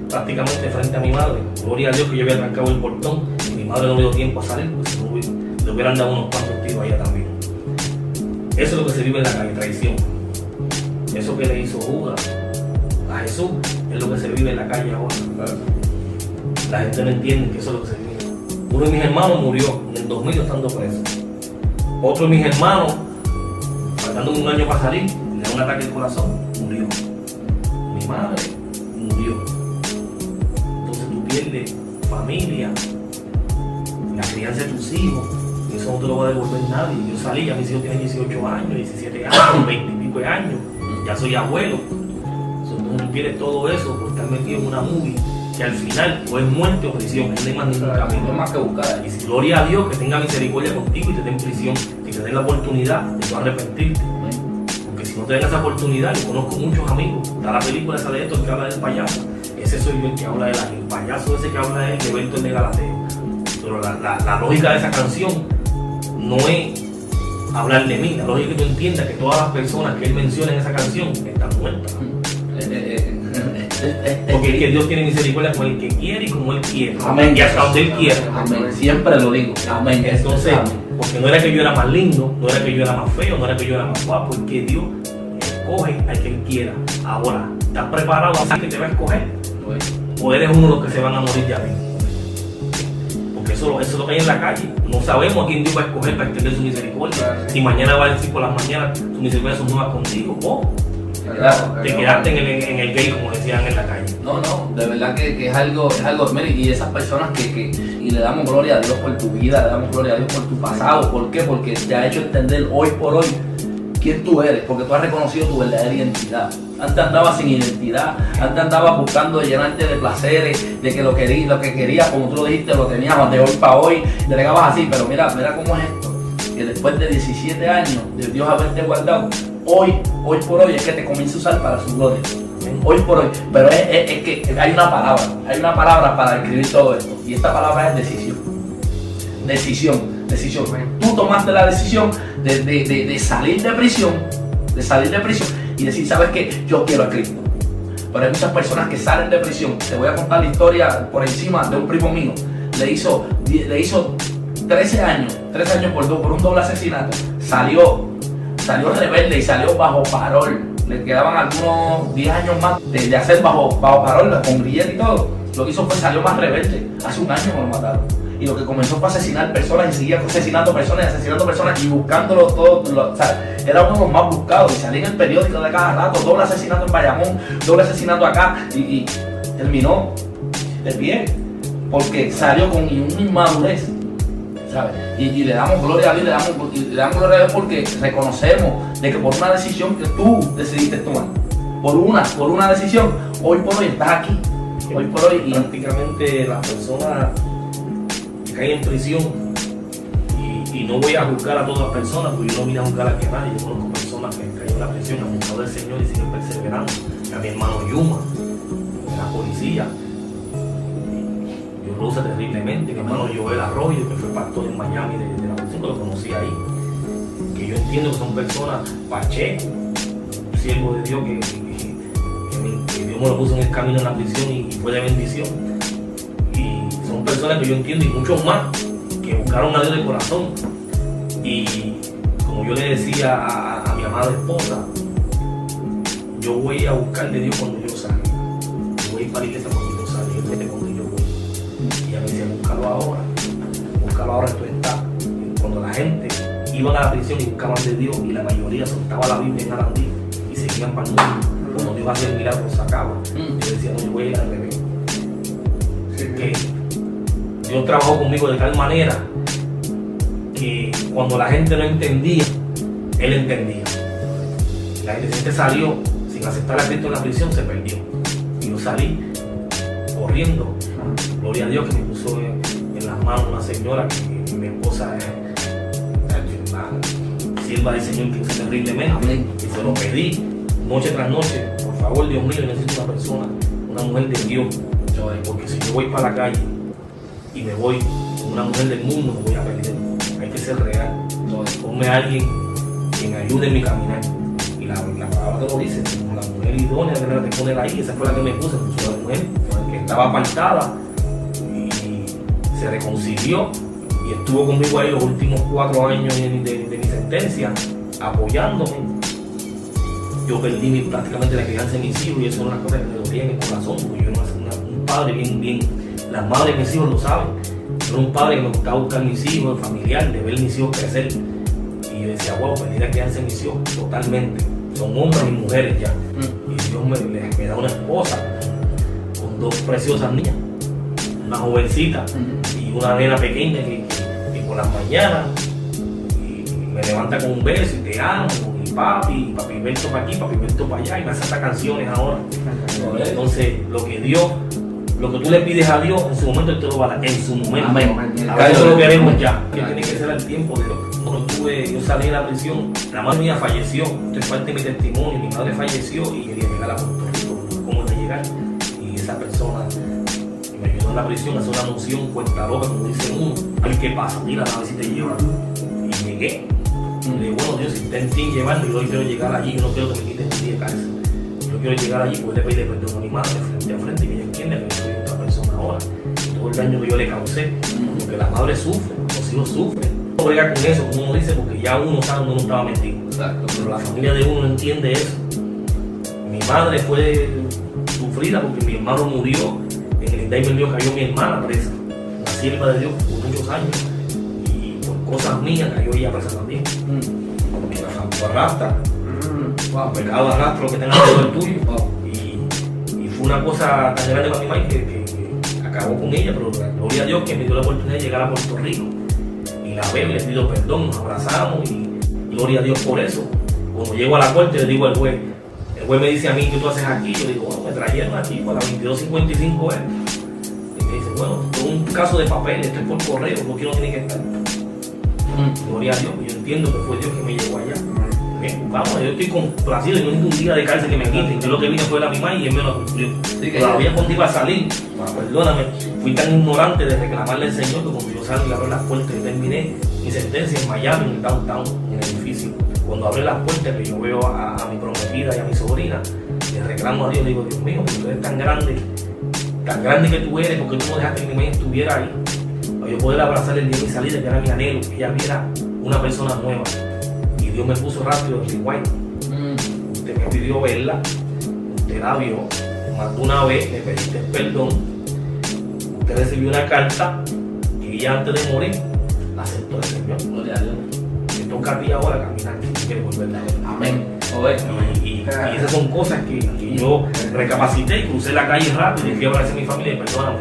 Prácticamente frente a mi madre. Gloria a Dios que yo había trancado el portón y mi madre no me dio tiempo a salir, porque no hubiera- le hubieran dado unos cuantos tiros a ella también. Eso es lo que se vive en la calle, traición. Eso que le hizo Judas a Jesús es lo que se vive en la calle ahora. La gente no entiende que eso es lo que se vive. Uno de mis hermanos murió en el 2000 estando preso. Otro de mis hermanos, faltándome un año para salir, le da un ataque al corazón, murió. Mi madre murió. Entonces tú pierdes familia, la crianza de tus hijos, eso no te lo va a devolver nadie. Yo salí, ya mis hijos tienen 18 años, 17 años, 20 y pico de años, ya soy abuelo. Entonces tú pierdes todo eso por estar metido en una movie que al final o es muerte o prisión, no hay más ningún No camino. más que buscar. Y si gloria a Dios que tenga misericordia contigo y te dé en prisión y te dé la oportunidad de tú arrepentirte. Porque si no te dan esa oportunidad, yo conozco muchos amigos. Está la película esa de esto que habla del payaso. Ese soy yo el que habla de la, el payaso ese que habla es de Berto el de Galateo. Pero la, la- la lógica de esa canción no es hablar de mí. La lógica que tú entiendas que todas las personas que él menciona en esa canción están muertas. *laughs* Porque es que Dios tiene misericordia con el que quiere y como él quiere. Amén. Y hasta donde él quiere. Amén. Siempre lo digo. Amén. Entonces, Amén. porque no era que yo era más lindo, no era que yo era más feo, no era que yo era más guapo, es que Dios escoge al que Él quiera. Ahora, ¿estás preparado así que te va a escoger? ¿O eres uno de los que se van a morir ya mismo? Eso, eso es lo que hay en la calle. No sabemos a quién Dios va a escoger para extender su misericordia. Si mañana va a decir por las mañanas, sus misericordias son nuevas contigo. O te quedaste en el, en el gay, como decían en la calle. No, no, de verdad que, que es algo, es algo, mire, y esas personas que, que, y le damos gloria a Dios por tu vida, le damos gloria a Dios por tu pasado, ¿por qué? Porque te ha hecho entender hoy por hoy quién tú eres, porque tú has reconocido tu verdadera identidad. Antes andabas sin identidad, antes andabas buscando llenarte de placeres, de que lo, querí, lo que querías, como tú lo dijiste, lo tenías de hoy para hoy, bregabas así, pero mira, mira cómo es esto, que después de 17 años de Dios haberte guardado, hoy, hoy por hoy es que te comienza a usar para su gloria hoy por hoy. Pero es, es- es que hay una palabra, hay una palabra para describir todo esto. Y esta palabra es decisión. Decisión, decisión. Tú tomaste la decisión de, de- de- salir de prisión, de salir de prisión y decir, ¿sabes qué? Yo quiero a Cristo. Pero hay muchas personas que salen de prisión. Te voy a contar la historia por encima de un primo mío. Le hizo, le hizo 13 años, 13 años por, do- por un doble asesinato. Salió, salió rebelde y salió bajo parol le quedaban algunos 10 años más de, hacer bajo, bajo parola, con grillete y todo. Lo que hizo fue salió más rebelde. Hace un año que lo mataron. Y lo que comenzó fue asesinar personas y seguía asesinando personas y asesinando personas y buscándolo todo. lo- o era uno de los más buscados. Y salía en el periódico de cada rato, doble asesinato en Bayamón, doble asesinato acá. Y, terminó de pie. Porque salió con una inmadurez. ¿sabes? Y, le damos gloria a Dios, le damos, le damos gloria a Dios porque reconocemos de que por una decisión que tú decidiste tomar, por una, por una decisión, hoy por hoy estás aquí. Hoy por hoy prácticamente las personas caen en prisión. Y, no voy a juzgar a todas las personas porque yo no vine a juzgar a que nadie. Yo conozco personas que caen en la prisión han buscado del Señor y siguen perseverando. A mi hermano Yuma la policía. Dios lo usa terriblemente mi hermano Joel Arroyo que fue pastor en Miami de, la prisión que lo conocí ahí. Que yo entiendo que son personas Pacheco siervo de Dios que Dios me lo puso en el camino en la prisión y, y fue de bendición. Personas que yo entiendo y muchos más que buscaron a Dios de corazón. Y como yo le decía a, a mi amada esposa, yo voy a buscar de Dios cuando yo salga. Yo voy a ir para la iglesia cuando yo salga, yo sé cuando yo voy. Y ella me decía, búscalo ahora, búscalo ahora, esto está. Cuando la gente iba a la prisión y buscaban de Dios y la mayoría soltaba la Biblia en Arandí y seguían para el mundo. Cuando Dios hacía el milagro, sacaba. Mm. Yo decía, no, yo voy a ir al revés. Que Dios trabajó conmigo de tal manera que cuando la gente no entendía, Él entendía. La gente, salió sin aceptar a Cristo en la prisión, se perdió. Y yo salí corriendo. Gloria a Dios que me puso en, en las manos una señora que, mi esposa es sierva del Señor que usa terriblemente. Y se lo pedí noche tras noche. Por favor, Dios mío, yo necesito una persona, una mujer de Dios. Porque si yo voy para la calle y me voy con una mujer del mundo, me voy a perder. Hay que ser real. Ponme a alguien que me ayude en mi caminar. Y la, la palabra te lo dice, la mujer idónea que la te poner ahí, esa fue la que me puse, puso la mujer que estaba apartada y se reconcilió y estuvo conmigo ahí los últimos cuatro años de, mi sentencia, apoyándome. Yo perdí mi- prácticamente la crianza de mis hijos y eso es una cosa que me dolía en el corazón, porque yo no era un padre bien, bien, las madres de mis hijos lo saben. Yo era un padre que me gustaba buscar mis hijos, el familiar, de ver mis hijos crecer. Y yo decía, wow, la crianza de mis hijos totalmente. Son hombres y mujeres ya. Mm. Y Dios me, me- me da una esposa con dos preciosas niñas, una jovencita y una nena pequeña que, que- que por las mañanas y me levanta con un beso y te amo, y papi, y papi Berto para aquí, papi Berto para allá, y me hace hasta canciones ahora. Entonces, lo que Dios, lo que tú le pides a Dios, en su momento Él te lo va a dar, en su momento. Amén. A veces lo queremos ya, que tiene que ser el tiempo de Dios. Cuando tuve, yo salí de la prisión, la madre mía falleció, esto es parte de mi testimonio, mi madre falleció y quería llegar a Puerto Rico, cómo de llegar. Y esa persona que me ayudó en la prisión a hacer una noción cuenta loca, como dice uno, a ver qué pasa, mira, a ver si te llevan. Y llegué. Y le digo, bueno, Dios, si está en ti llevarme, yo hoy quiero llegar allí, yo no quiero que me quites un día de cárcel. Yo quiero llegar allí, poder pedirle perdón a mi madre frente a frente y que ella entienda que yo soy otra persona ahora. Y todo el daño que yo le causé, porque la madre sufre, los hijos sufren. No brega con eso, como uno dice, porque ya uno sabe dónde uno estaba metido. Exacto. Pero la familia de uno no entiende eso. Mi madre fue sufrida porque mi hermano murió. En el indictment mío cayó mi hermana presa. Una sierva de Dios por muchos años. Y por cosas mías cayó ella presa también. Mm. Porque la arrastra. Mm. Wow, pecado arrastra lo que tenga alrededor tuyo. Wow. Y, y fue una cosa tan grande para mi madre que, que- que acabó con ella, pero gloria a Dios que me dio la oportunidad de llegar a Puerto Rico. Y la veo le pido perdón, nos abrazamos y gloria a Dios por eso. Cuando llego a la corte le digo al juez, el juez me dice a mí, ¿qué tú haces aquí? Yo digo, bueno, me trajeron aquí para la 2255 E. Y me dice, bueno, es un caso de papel, esto es por correo, no quiero tiene que estar. Mm. Gloria a Dios, yo entiendo que fue Dios que me llevó allá. Bien, vamos, yo estoy complacido, yo no necesito un día de cárcel que me quiten. Yo lo que vine fue la misma y él me lo cumplió. Todavía cuando iba a salir, bueno, perdóname, fui tan ignorante de reclamarle al Señor que cuando yo salí y abrí las puertas y terminé mi sentencia en Miami, en el downtown, en el edificio. Cuando abrí las puertas que yo veo a, a mi prometida y a mi sobrina, le reclamo a Dios, le digo, Dios mío, que tú eres tan grande, tan grande que tú eres, porque tú no dejaste que mi estuviera ahí. Para yo poder abrazar el día de mi salida, que era mi anhelo, que ella viera una persona nueva. Dios me puso rápido el rewind. Mm. Usted me pidió verla, usted la vio, más de una vez le pediste perdón, usted recibió una carta y ella antes de morir la aceptó el Señor. Gloria a Dios. Te toca a ti ahora caminar quieres volverla a ver. Amén. Y, y- y esas son cosas que, que yo recapacité y crucé la calle rápido y fui a abrazar a mi familia y perdóname,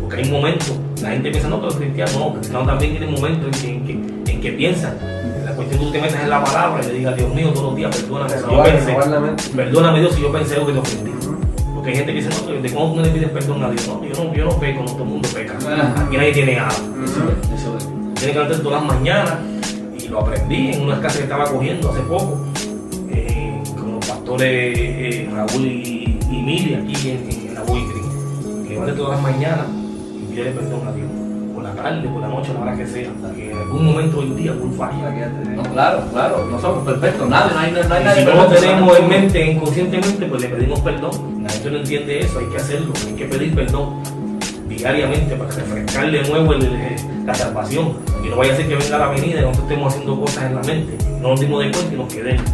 porque hay momentos, la gente piensa, no, pero los cristianos no, los cristianos también tienen momentos en que, en que, en que piensan. Cuestión que tú te metas en la palabra y le digas, Dios mío, todos los días, perdóname si yo pensé, perdóname Dios si yo pensé algo que te ofendí. Porque hay gente que dice, no, ¿de cómo tú no le pides perdón a Dios? No, yo no, yo no peco, no, todo el mundo peca. Aquí nadie tiene es. Tiene que levantar todas las mañanas y lo aprendí en una clase que estaba cogiendo hace poco eh, con los pastores eh, Raúl y, y Mili aquí en, en la Buitri. Que levante todas las mañanas y pídele perdón a Dios. Tarde, por la noche, a la hora que sea. Que en algún momento del día, por falla. No, claro, claro, no somos perfectos, nadie, no hay, no hay Y nadie si no lo tenemos en mente inconscientemente, pues le pedimos perdón. La gente no entiende eso, hay que hacerlo, hay que pedir perdón diariamente para refrescar de nuevo el- el- la salvación. Y no vaya a ser que venga la venida y nosotros estemos haciendo cosas en la mente, no nos dimos de cuenta y nos quedemos.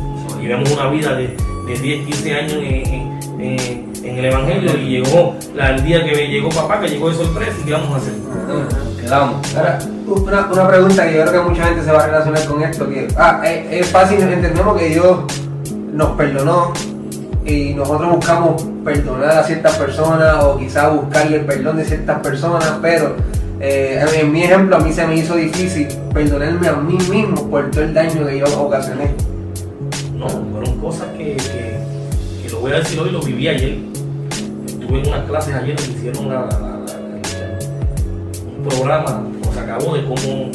Y vemos una vida de, de 10, 15 años en, en- en- en el Evangelio y llegó la- el día que llegó papá, que llegó de sorpresa y ¿qué vamos a hacer? Quedamos. Ahora, una, una pregunta que yo creo que mucha gente se va a relacionar con esto, que ah, es, es fácil, entendemos que Dios nos perdonó y nosotros buscamos perdonar a ciertas personas o quizás buscarle el perdón de ciertas personas, pero eh, en, mi ejemplo a mí se me hizo difícil perdonarme a mí mismo por todo el daño que yo ocasioné. No, fueron cosas que, que, que lo voy a decir hoy, lo viví ayer. Estuve en unas clases ayer que hicieron la- la- programa, nos acabó de cómo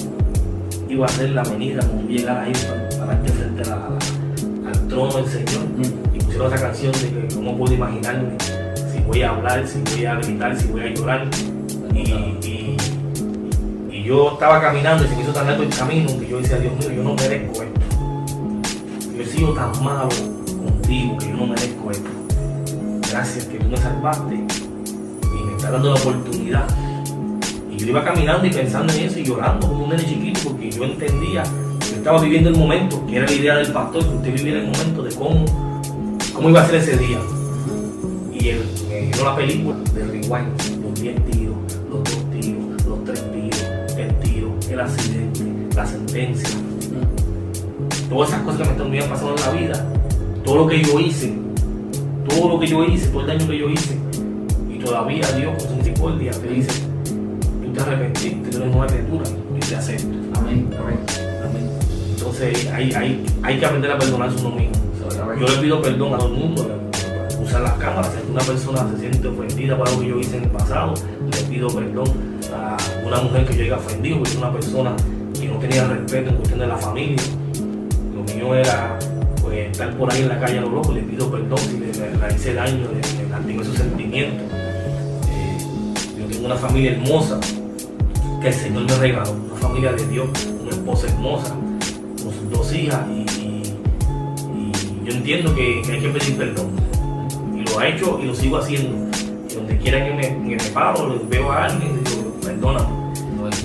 iba a ser la venida, cómo llegar ahí para, para que frente a la- la- al trono del Señor. Y pusieron esa canción de que cómo puedo imaginarme si voy a hablar, si voy a gritar, si voy a llorar. Y, y- y yo estaba caminando y se me hizo tan largo el camino que yo decía, Dios mío, yo no merezco esto yo he sido tan malo contigo que yo no merezco esto. Gracias que tú me salvaste y me estás dando la oportunidad. Y yo iba caminando y pensando en eso y llorando como un nene chiquito porque yo entendía que estaba viviendo el momento, que era la idea del pastor, que usted viviera el momento de cómo, cómo iba a ser ese día. Y él me dio la película de Rewind, los 10 tiros, los dos tiros, los tres tiros, el tiro, el accidente, la sentencia, todas esas cosas que me están pasado en la vida, todo lo que yo hice, todo lo que yo hice, todo el daño que yo hice, y todavía Dios con su misericordia te dice, te arrepentiste, tú eres nueva criatura, y te acepto. Amén. Amén. Amén. Entonces hay, hay, hay que aprender a perdonarse uno mismo. Yo le pido perdón a todo el mundo, usar las cámaras, si una persona se siente ofendida por algo que yo hice en el pasado, le pido perdón a una mujer que yo haya ofendido, porque es una persona que no tenía respeto en cuestión de la familia. Lo mío era pues, estar por ahí en la calle a lo loco, le pido perdón si le, le- le hice daño, le, le lastimé sus sentimientos. Eh, yo tengo una familia hermosa que el Señor me regaló, una familia de Dios, una esposa hermosa, con sus dos hijas y, y- y yo entiendo que, que hay que pedir perdón. Y lo he hecho y lo sigo haciendo. Y donde quiera que me, que me paro, le veo a alguien digo, perdóname.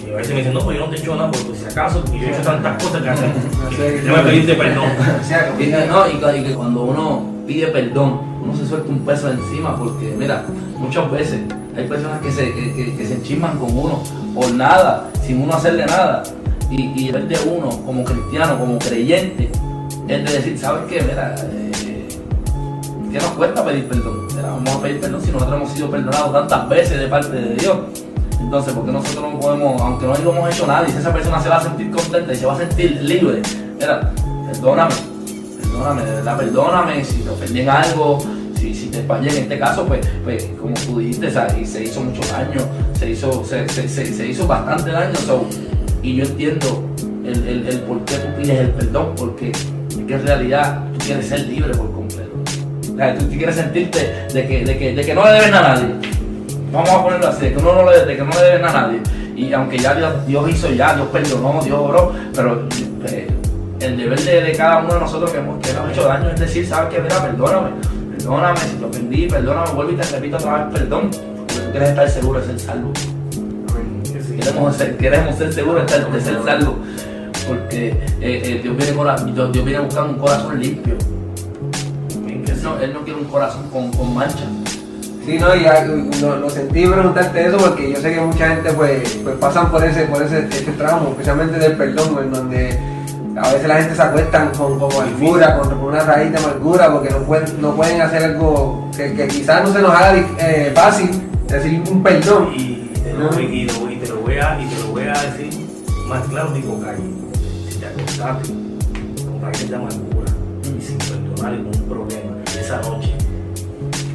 Y a veces me dicen, no, pues yo no te he hecho nada, porque si acaso, porque yo he hecho tantas cosas que hacen, *laughs* que déjame pedirte perdón. *laughs* No, y que cuando uno pide perdón, uno se suelta un peso encima, porque mira, muchas veces hay personas que se, que, se enchisman con uno por nada, sin uno hacerle nada. Y, y el de uno, como cristiano, como creyente, es de decir, ¿sabes qué? Mira, eh, ¿qué nos cuesta pedir perdón? Mira, vamos a pedir perdón si nosotros hemos sido perdonados tantas veces de parte de Dios. Entonces, porque nosotros no podemos, aunque no hemos hecho nada, y si esa persona se va a sentir contenta y se va a sentir libre, mira, perdóname, perdóname, de verdad, perdóname si te ofendí en algo, si, en este caso, pues, pues como tú dijiste, ¿sabes? y se hizo mucho daño, se hizo, se, se, se, hizo bastante daño, y yo entiendo el, el, el por qué tú pides el perdón, porque es que en realidad tú quieres ser libre por completo. Tú quieres sentirte de que, de que, de que no le debes a nadie. Vamos a ponerlo así, de que uno no le, de que no le deben a nadie. Y aunque ya Dios, Dios hizo ya, Dios perdonó, Dios obró, pero eh, el deber de, de cada uno de nosotros que hemos, que hemos hecho daño es decir, sabes que mira, perdóname, perdóname si te ofendí, perdóname, vuelvo y te repito otra vez perdón, porque tú quieres estar seguro de ser salvo. Queremos ser, queremos ser seguros de, estar- de ser salvos, porque eh, eh, Dios, viene con la- Dios, Dios viene buscando un corazón limpio. Él no, él no quiere un corazón con, con mancha. Sí, no, y lo, lo sentí preguntarte eso porque yo sé que mucha gente pues, pues pasan por ese, por ese, ese tramo, especialmente del perdón, en donde a veces la gente se acuestan con, con amargura, con, con una raíz de amargura, porque no pueden, no pueden hacer algo que, que quizás no se nos haga eh, fácil, decir un perdón. Y te, lo, Ajá. y, lo- y te lo voy a, y te lo voy a decir más claro digo calle. Si te acostaste con raíces de amargura y sin perdonar con un problema, esa noche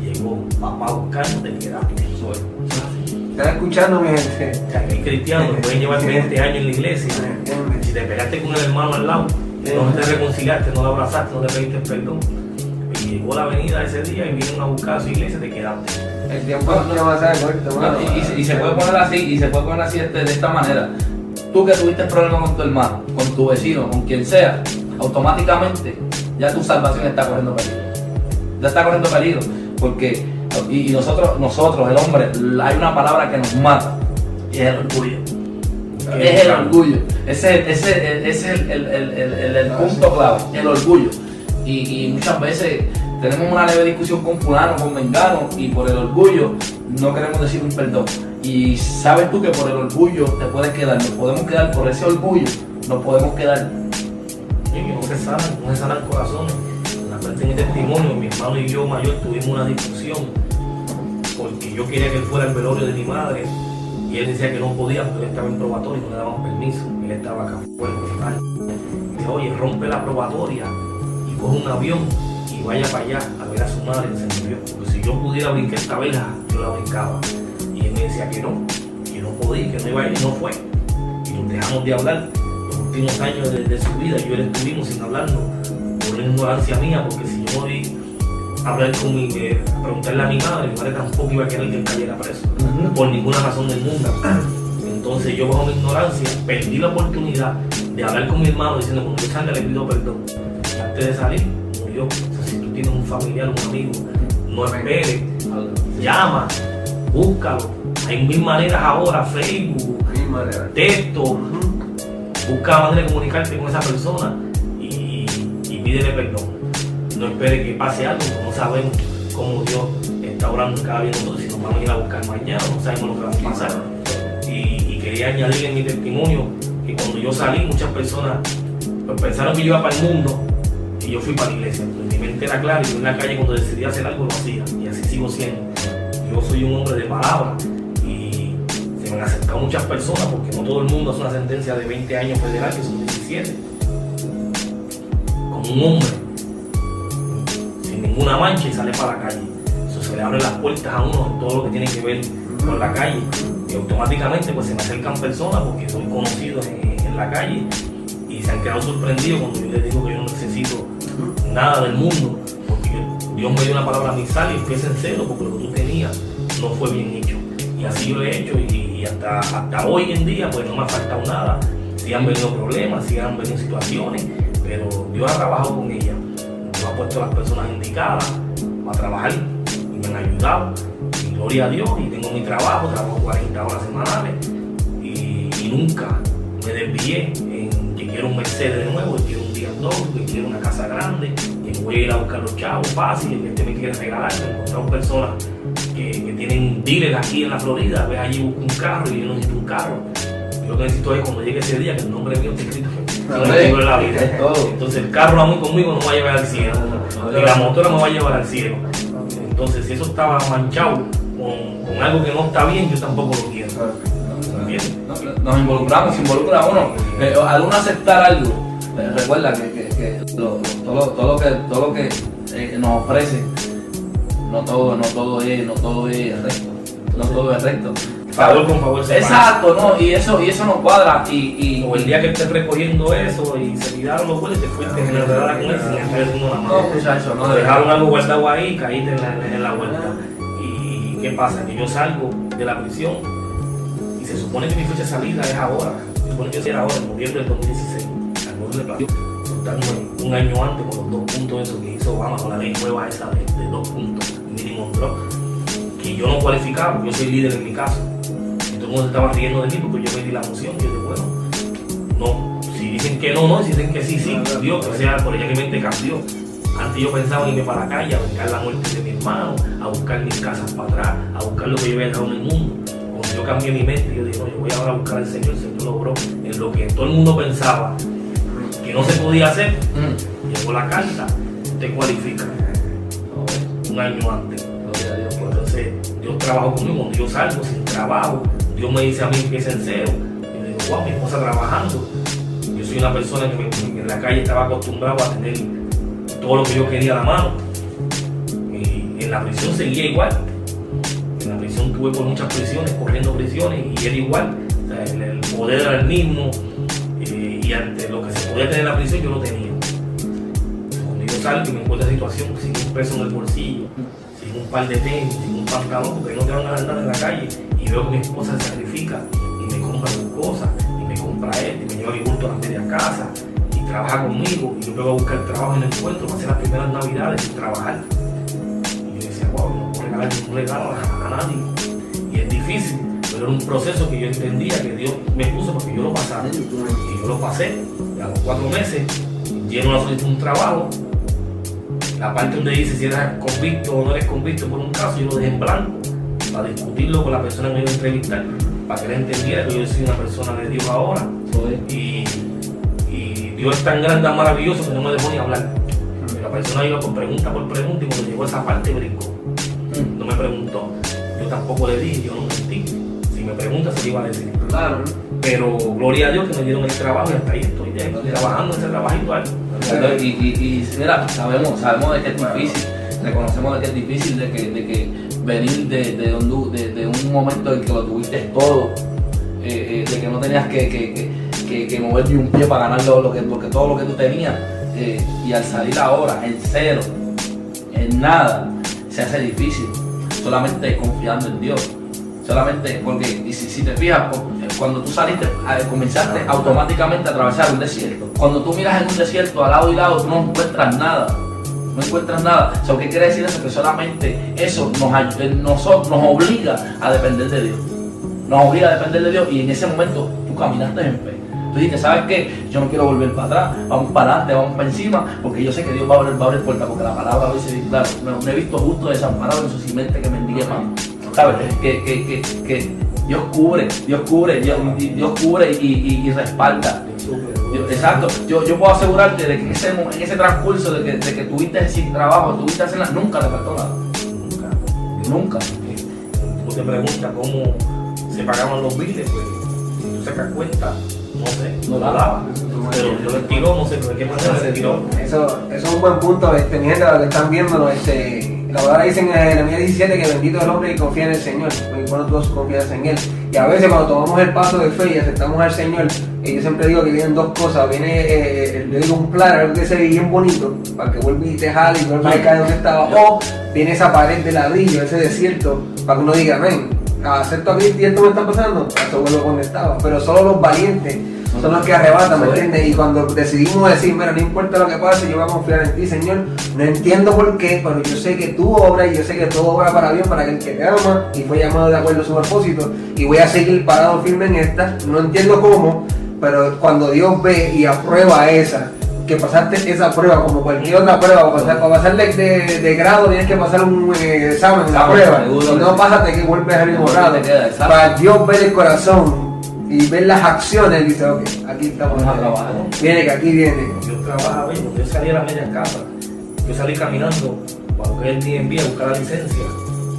llegó papá buscando, te quedaste solo. ¿Están escuchando mi gente? Hay cristianos pueden llevar 20 años en la iglesia. Si te pegaste con el hermano al lado, no te reconciliaste, no lo abrazaste, no le pediste perdón. Y llegó la venida ese día y vinieron a buscar a su iglesia, te quedaste. El tiempo es demasiado corto, mano. Y, y se- y se puede poner así, y se puede poner así de, de esta manera. Tú que tuviste problemas con tu hermano, con tu vecino, con quien sea, automáticamente ya tu salvación está corriendo peligro. Ya está corriendo peligro. Porque, y, y nosotros, nosotros, el hombre, hay una palabra que nos mata, y es el orgullo. Es el orgullo. Ese, ese, ese es el, el- el- el- el- el punto clave, el orgullo. Y, y muchas veces tenemos una leve discusión con fulano, con mengano, y por el orgullo no queremos decir un perdón. Y sabes tú que por el orgullo te puedes quedar, nos podemos quedar por ese orgullo, nos podemos quedar. Y que no se sanan, no se de mi testimonio, mi hermano y yo mayor tuvimos una discusión porque yo quería que fuera al velorio de mi madre y él decía que no podía porque él estaba en probatorio y no le daban permiso. Él estaba acá fuera del hospital. Y dice, oye, rompe la probatoria y coge un avión y vaya para allá a ver a su madre que se murió. Porque si yo pudiera brincar esta verja, yo la brincaba. Y él me decía que no, que no podía, que no iba a ir y no fue. Y nos dejamos de hablar los últimos años de, su vida. Yo y él estuvimos sin hablarnos una ignorancia mía, porque si yo voy a hablar con mi, eh, a preguntarle a mi madre, mi madre tampoco iba a querer que cayera preso, por ninguna razón del mundo. *clears throat* Entonces yo bajo mi ignorancia perdí la oportunidad de hablar con mi hermano diciendo cuando yo salga le pido perdón. Y antes de salir, murió. O sea, si tú tienes un familiar, un amigo, no esperes, llama, búscalo. Hay mil maneras ahora, Facebook, Mi texto, busca la manera de comunicarte con esa persona pídele perdón. No espere que pase algo, no sabemos cómo Dios está orando cada día nosotros, si nos vamos a ir a buscar mañana, no sabemos lo que va a pasar. Y, quería añadir en mi testimonio que cuando yo salí, muchas personas pues, pensaron que yo iba para el mundo y yo fui para la iglesia. Mi mente era clara y yo en la calle cuando decidí hacer algo lo hacía y así sigo siendo. Yo soy un hombre de palabra y se me han acercado muchas personas porque no todo el mundo hace una sentencia de 20 años federal, que son 17. Un hombre, sin ninguna mancha y sale para la calle. Eso se le abren las puertas a uno en todo lo que tiene que ver con la calle. Y automáticamente pues se me acercan personas porque soy conocido en, la calle y se han quedado sorprendidos cuando yo les digo que yo no necesito nada del mundo. Porque Dios me dio una palabra a mi sal y empieza en cero porque lo que tú tenías no fue bien hecho. Y así lo he hecho y, hasta, hasta hoy en día pues no me ha faltado nada. Sí han venido problemas, sí han venido situaciones, pero Dios ha trabajado con ellas. Dios ha puesto las personas indicadas para trabajar y me han ayudado. Y gloria a Dios, y tengo mi trabajo, trabajo 40 horas semanales y, nunca me desvié en que quiero un Mercedes de nuevo, que quiero un BMW, que quiero una casa grande, que voy a ir a buscar los chavos fácil, que este me quiere regalar, que encontramos personas que, que tienen dealers aquí en la Florida, ves allí busco un carro y yo necesito un carro. Yo lo que necesito es cuando llegue ese día que el nombre mío esté escrito la vida. Entonces el carro a mí conmigo no me va a llevar al cielo, ni la motora me va a llevar al cielo. Entonces si eso estaba manchado con, con algo que no está bien, yo tampoco lo quiero. ¿Entiendes? Nos- involucramos, se involucra uno. Eh, al uno aceptar algo, eh, recuerda que, que- que lo- todo, lo- todo lo que, todo lo que eh, nos ofrece, no todo, no todo es, no todo es recto. No todo es recto. Favor con favor se paga. Exacto, ¿no? Y eso, y eso no cuadra. Y, y, O el día que estés recogiendo eso y se tiraron los vuelos, te fuiste en la verdad con haciendo una no, mano. muchachos, no Te dejaron algo guardado ahí y caíste en la, en la vuelta. ¿Y qué pasa? Que yo salgo de la prisión y se supone que mi fecha de salida es ahora. Se supone que era ahora, en noviembre del 2016. Al soltarme un año antes con los dos puntos esos que hizo Obama con la ley nueva esa de, de dos puntos, mínimo drop, que yo no cualificaba, yo soy líder en mi caso. Mundo se estaba riendo de mí porque yo pedí la moción. Yo dije, bueno, no, si dicen que no, no, si dicen que sí, sí, Dios, o sea, por ella que mente cambió. Antes yo pensaba en irme para la calle a buscar la muerte de mi hermano, a buscar mis casas para atrás, a buscar lo que yo había dejado en el mundo. Cuando yo cambié mi mente, yo dije, no, yo voy ahora a buscar al Señor, el Señor logró en lo que todo el mundo pensaba que no se podía hacer. Mm. Llegó la carta, te cualifica un año antes. Entonces, Dios trabajó conmigo. Cuando yo salgo sin trabajo, Dios me dice a mí es en cero. Y yo digo, wow, mi esposa trabajando. Yo soy una persona que, en la calle estaba acostumbrado a tener todo lo que yo quería a la mano. Y en la prisión seguía igual. En la prisión tuve por muchas prisiones, corriendo prisiones, y era igual. O el, poder era el mismo. eh, y ante lo que se podía tener en la prisión, yo lo tenía. Cuando yo salgo y me encuentro en situación sin un peso en el bolsillo, sin un par de tenis, sin un pantalón, porque no te van a dar nada en la calle, y que mi esposa se sacrifica y me compra sus cosas, y me compra esto, y me lleva mi bulto a la media casa, y trabaja conmigo, y yo vengo a buscar trabajo y no encuentro, pasé las primeras navidades sin trabajar. Y yo decía, wow, no puedo regalar ningún regalo a, nadie. Y es difícil, pero era un proceso que yo entendía que Dios me puso para que yo lo pasara. Y yo lo pasé, y a los cuatro meses, lleno la solicitud un trabajo, la parte donde dice si eres convicto o no eres convicto por un caso, yo lo dejé en blanco para discutirlo con la persona que me iba a entrevistar, para que él entendiera que yo soy una persona de Dios ahora. Y, y Dios es tan grande, tan maravilloso que no me dejó ni hablar. La persona iba por pregunta por pregunta y cuando llegó a esa parte brincó. No me preguntó. Yo tampoco le dije, yo no mentí. Si me pregunta, se iba a decir. Claro. Pero gloria a Dios que me dieron el trabajo y hasta ahí estoy ya, trabajando en ese ahí. Entonces, Y, y, y mira, sabemos, sabemos de que es difícil, reconocemos de que es difícil, de que, de que venir de, de, un, de, de un momento en que lo tuviste todo, eh, eh, de que no tenías que, que, que, mover ni un pie para ganar lo, lo que, todo lo que tú tenías, eh, y al salir ahora en cero, en nada, se hace difícil, solamente confiando en Dios. Solamente porque, si, te fijas, cu- cuando tú saliste, comenzaste automáticamente a atravesar un desierto. Cuando tú miras en un desierto, al lado y lado, no encuentras nada. No encuentras nada. So, ¿Qué quiere decir eso? Que solamente eso nos, eh, nos, nos obliga a depender de Dios. Nos obliga a depender de Dios y en ese momento tú caminaste en fe. Tú dijiste, ¿sabes qué? Yo no quiero volver para atrás, vamos para adelante, vamos para encima, porque yo sé que Dios va a abrir, va a abrir puertas, porque la palabra dice, claro, me, me he visto justo desamparado en su simiente que mendigue pan. ¿Sabes? Que, que, que, Dios cubre, Dios cubre, Dios, cubre y respalda. Yo- Exacto, yo, yo puedo asegurarte de que en ese, en ese transcurso de que, de que tuviste sin trabajo, tuviste nada, nunca te faltó nada. Nunca. Nunca. Tú te preguntas cómo se pagaban los biles, pues tú sacas cuenta, no sé, no la daba. Pero yo le tiró, no sé de qué manera se tiró. Eso, eso es un buen punto, este, mi gente, lo que están viendo, este, la palabra dice en Jeremías 17 que bendito el hombre que confía en el Señor, y pone toda su confianza en Él. Y a veces cuando tomamos el paso de fe y aceptamos al Señor, eh, yo siempre digo que vienen dos cosas, viene, eh, yo digo un plan, algo que se ve bien bonito, para que vuelva y te jale y vuelva a caer donde estaba, o viene esa pared de ladrillo, ese desierto, para que uno diga, ven, acepto a Cristo y esto me está pasando, eso vuelvo donde estaba, pero solo los valientes son los que arrebatan, ¿me entiendes? Y cuando decidimos decir, mira, no importa lo que pase, yo voy a confiar en ti, Señor. No entiendo por qué, pero yo sé que tú obras y yo sé que todo obra para bien para aquel que te ama y fue llamado de acuerdo a su propósito. Y voy a seguir parado firme en esta. No entiendo cómo, pero cuando Dios ve y aprueba esa, que pasaste esa prueba como cualquier otra prueba, para pasar, para pasar de, de- de grado tienes que pasar un eh, examen, una Examen, prueba. seguro Si no pásate que vuelves al mismo grado. Para Dios ver el corazón y ver las acciones, dice, ok, aquí estamos. A trabajar. Viene que aquí viene. Yo trabajaba y cuando yo salí a la media casa, yo salí caminando para es el DMV a buscar la licencia.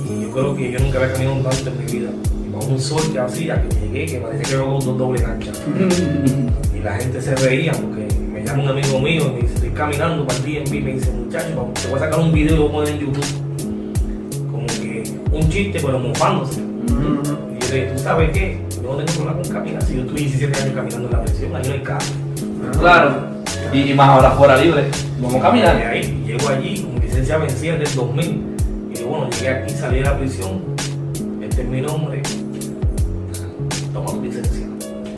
Y yo creo que yo nunca había caminado tanto en mi vida. Y bajo un sol que hacía, que llegué, que parece que iba con dos doble cancha. *laughs* Y la gente se reía porque me llama un amigo mío y me dice, estoy caminando para el DMV y me dice, muchacho, te voy a sacar un video y lo voy a poner en YouTube. Como que un chiste, pero mofándose. Y yo le dije, ¿tú sabes qué? Yo no tengo problema con caminar. Si yo estuve 17 años caminando en la presión, ahí no hay carro. Claro. Y, y más ahora fuera libre. Vamos a Y caminar. ahí, llego allí, con mi licencia vencida desde el 2000. Y digo, bueno, llegué aquí, salí de la prisión. Este es mi nombre. Toma tu licencia.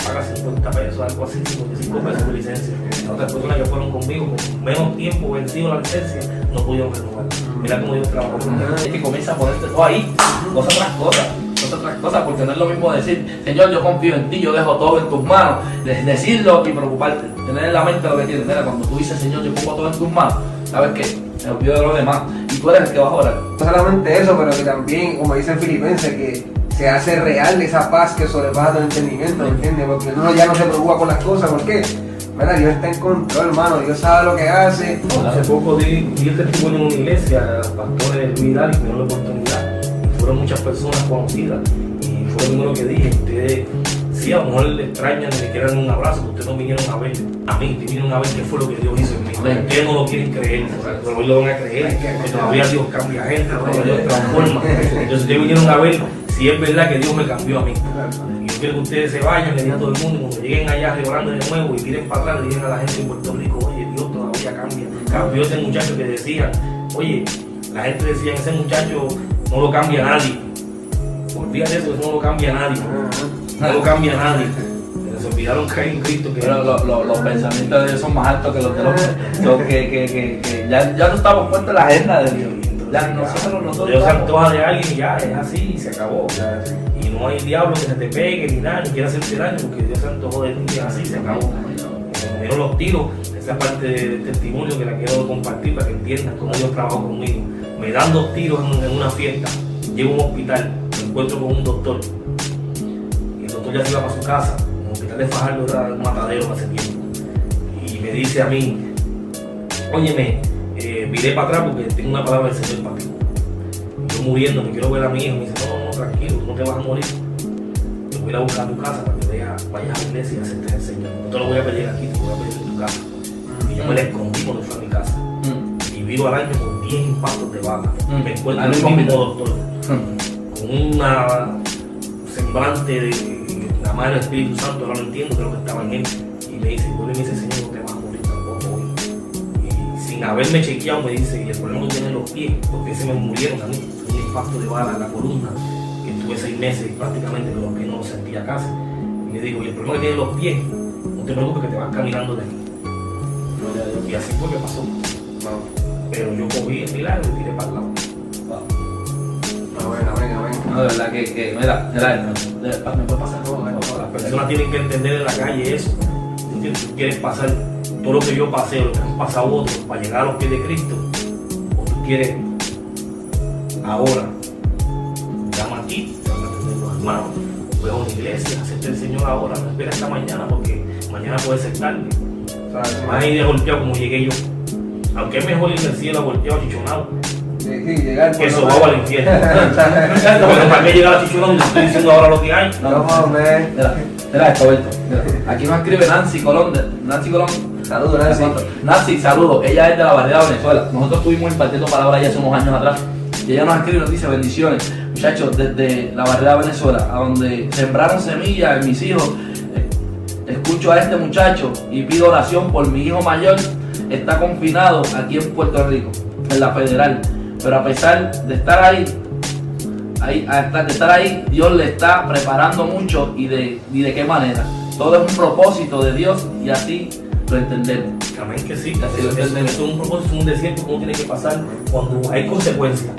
Paga 50 pesos, algo así, 55 pesos de licencia. Las otras personas que fueron conmigo, con menos tiempo vencido la licencia, no pudieron renovar. Mira cómo yo trabajo Es que comienza a ponerte todo ahí. Cosas tras cosas. Muchas otras cosas, porque no es lo mismo decir, Señor, yo confío en ti, yo dejo todo en tus manos, de- decirlo y preocuparte, tener en la mente lo que tienes. Mira, cuando tú dices, Señor, yo pongo todo en tus manos, sabes que me olvido de los demás y tú eres el que vas a orar. No solamente eso, pero que también, como dice el Filipense, que se hace real esa paz que sobrepasa todo entendimiento, ¿entiendes? Porque uno ya no se preocupa por las cosas, ¿por qué? Mira, Dios está en control, hermano, Dios sabe lo que hace. Hace poco di, di el testimonio en una iglesia, los pastores que me dieron la oportunidad, y fueron muchas personas conocidas, y fue lo primero que dije, ustedes, sí, a lo mejor le extrañan de que quieran un abrazo, pero ustedes no vinieron a ver a mí, vinieron a ver qué fue lo que Dios hizo en mí. Ustedes no lo quieren creer, pero hoy lo van a creer, que todavía Dios cambia gente, todavía Dios transforma. Entonces ustedes vinieron a ver si es verdad que Dios me cambió a mí. Y yo quiero que ustedes se vayan, le digan a todo el mundo, y cuando lleguen allá Grande de nuevo y miren para atrás, le digan a la gente en Puerto Rico, oye, Dios todavía cambia. Cambió ese muchacho que decía, oye, la gente decía, ese muchacho no lo cambia nadie. Olvídate de eso, eso no lo cambia nadie. No lo cambia nadie. Se olvidaron que hay un Cristo que Pero lo- lo- los pensamientos de Dios son más altos que los de los los que, que, que, que ya, ya no estamos puestos en la agenda de Dios. Ya nosotros, nosotros Dios se antoja de alguien y ya es así y se acabó. Y no hay diablo que se te pegue ni nada, ni quiera hacerte daño porque Dios se antojó de ti y es así se acabó. Como vieron los tiros, esa parte del testimonio que la quiero compartir para que entiendan cómo Dios trabajó conmigo. Me dan dos tiros en, en una fiesta, llego a un hospital, me encuentro con un doctor. Y el doctor ya se iba para su casa, el hospital de Fajardo era un matadero hace tiempo. Y me dice a mí, óyeme, eh, miré para atrás porque tengo una palabra del Señor para ti. Yo muriendo, me quiero ver a mi hijo. Me dice, no, no, tranquilo, tú no te vas a morir. Yo voy a buscar a tu casa para que vayas a la iglesia y aceptes al Señor. No te lo voy a pedir aquí, te lo voy a pedir en tu casa. Y yo me la escondí cuando fui a mi casa. Mm, Y vivo al año 10 impactos de bala. Mm. Me encuentro Al el mismo doctor mm. con una semblante de la madre del Espíritu Santo, ahora lo entiendo lo que estaba en él. Y me dice, vuelve y me dice, Señor, no te vas a morir tampoco hoy. Y sin haberme chequeado me dice, y el problema que tienen los pies, porque se me murieron a mí, un impacto de bala en la columna, que estuve seis meses prácticamente los pies no sentía casi. Y me dijo, y el problema que tienen los pies, no te preocupes que te vas caminando de aquí. Y así fue que pasó. Pero yo cogí el milagro y tiré para el lado. Amén. No, de verdad que, que mira, mira, de- de- me puede pasar todo, ¿no? Las personas tienen que entender en la calle eso. ¿Tú entiendes? Tú quieres pasar todo lo que yo pasé, lo que han pasado otros, para llegar a los pies de Cristo. O tú quieres ahora, llama aquí, te van a atender los hermanos. Ve a una iglesia, acepta el Señor ahora, no espera hasta mañana porque mañana puede ser tarde. Más ir de golpeado como llegué yo. Aunque es mejor ir al cielo golpeado, chichonado, Sí, sí, llegar por que eso va al infierno. *laughs* Pero para qué llegar a chichonado, y estoy diciendo ahora lo que hay. A ver. Mira, mira esto, Berto. Aquí nos escribe Nancy Colón. de- Nancy Colón. Saludos, Nancy. Nancy, saludos. Ella es de la barriada de Venezuela. Nosotros estuvimos impartiendo palabras ya hace unos años atrás. Y ella nos escribe y nos dice bendiciones. Muchachos, desde la barriada de Venezuela, a donde sembraron semillas en mis hijos, eh, escucho a este muchacho y pido oración por mi hijo mayor. Está confinado aquí en Puerto Rico, en la federal. Pero a pesar de estar ahí, ahí, hasta de estar ahí, Dios le está preparando mucho y de, y de qué manera. Todo es un propósito de Dios y así lo entendemos. Amén que sí, Así lo entendemos. es un propósito, un desierto uno tiene que pasar cuando hay consecuencias.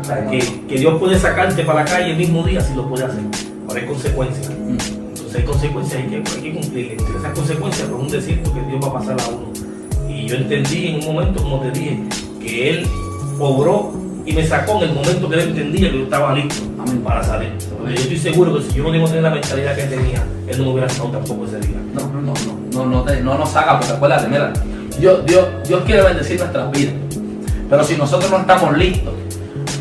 O sea, que, que Dios puede sacarte para la calle el mismo día si lo puede hacer, pero hay consecuencias. Mm. Entonces hay consecuencias, que, hay que cumplir. Entre esas consecuencias, pues un desierto que Dios va a pasar a uno. Y yo entendí en un momento, como te dije, que Él obró y me sacó en el momento que Él entendía que yo estaba listo Amén. para salir. Porque yo estoy seguro que si yo no tengo tener la mentalidad que tenía, Él no me hubiera sacado tampoco ese día. No, no, no, no, no, te- no nos haga, porque acuérdate, mira, Dios, Dios, Dios quiere bendecir nuestras vidas. Pero si nosotros no estamos listos,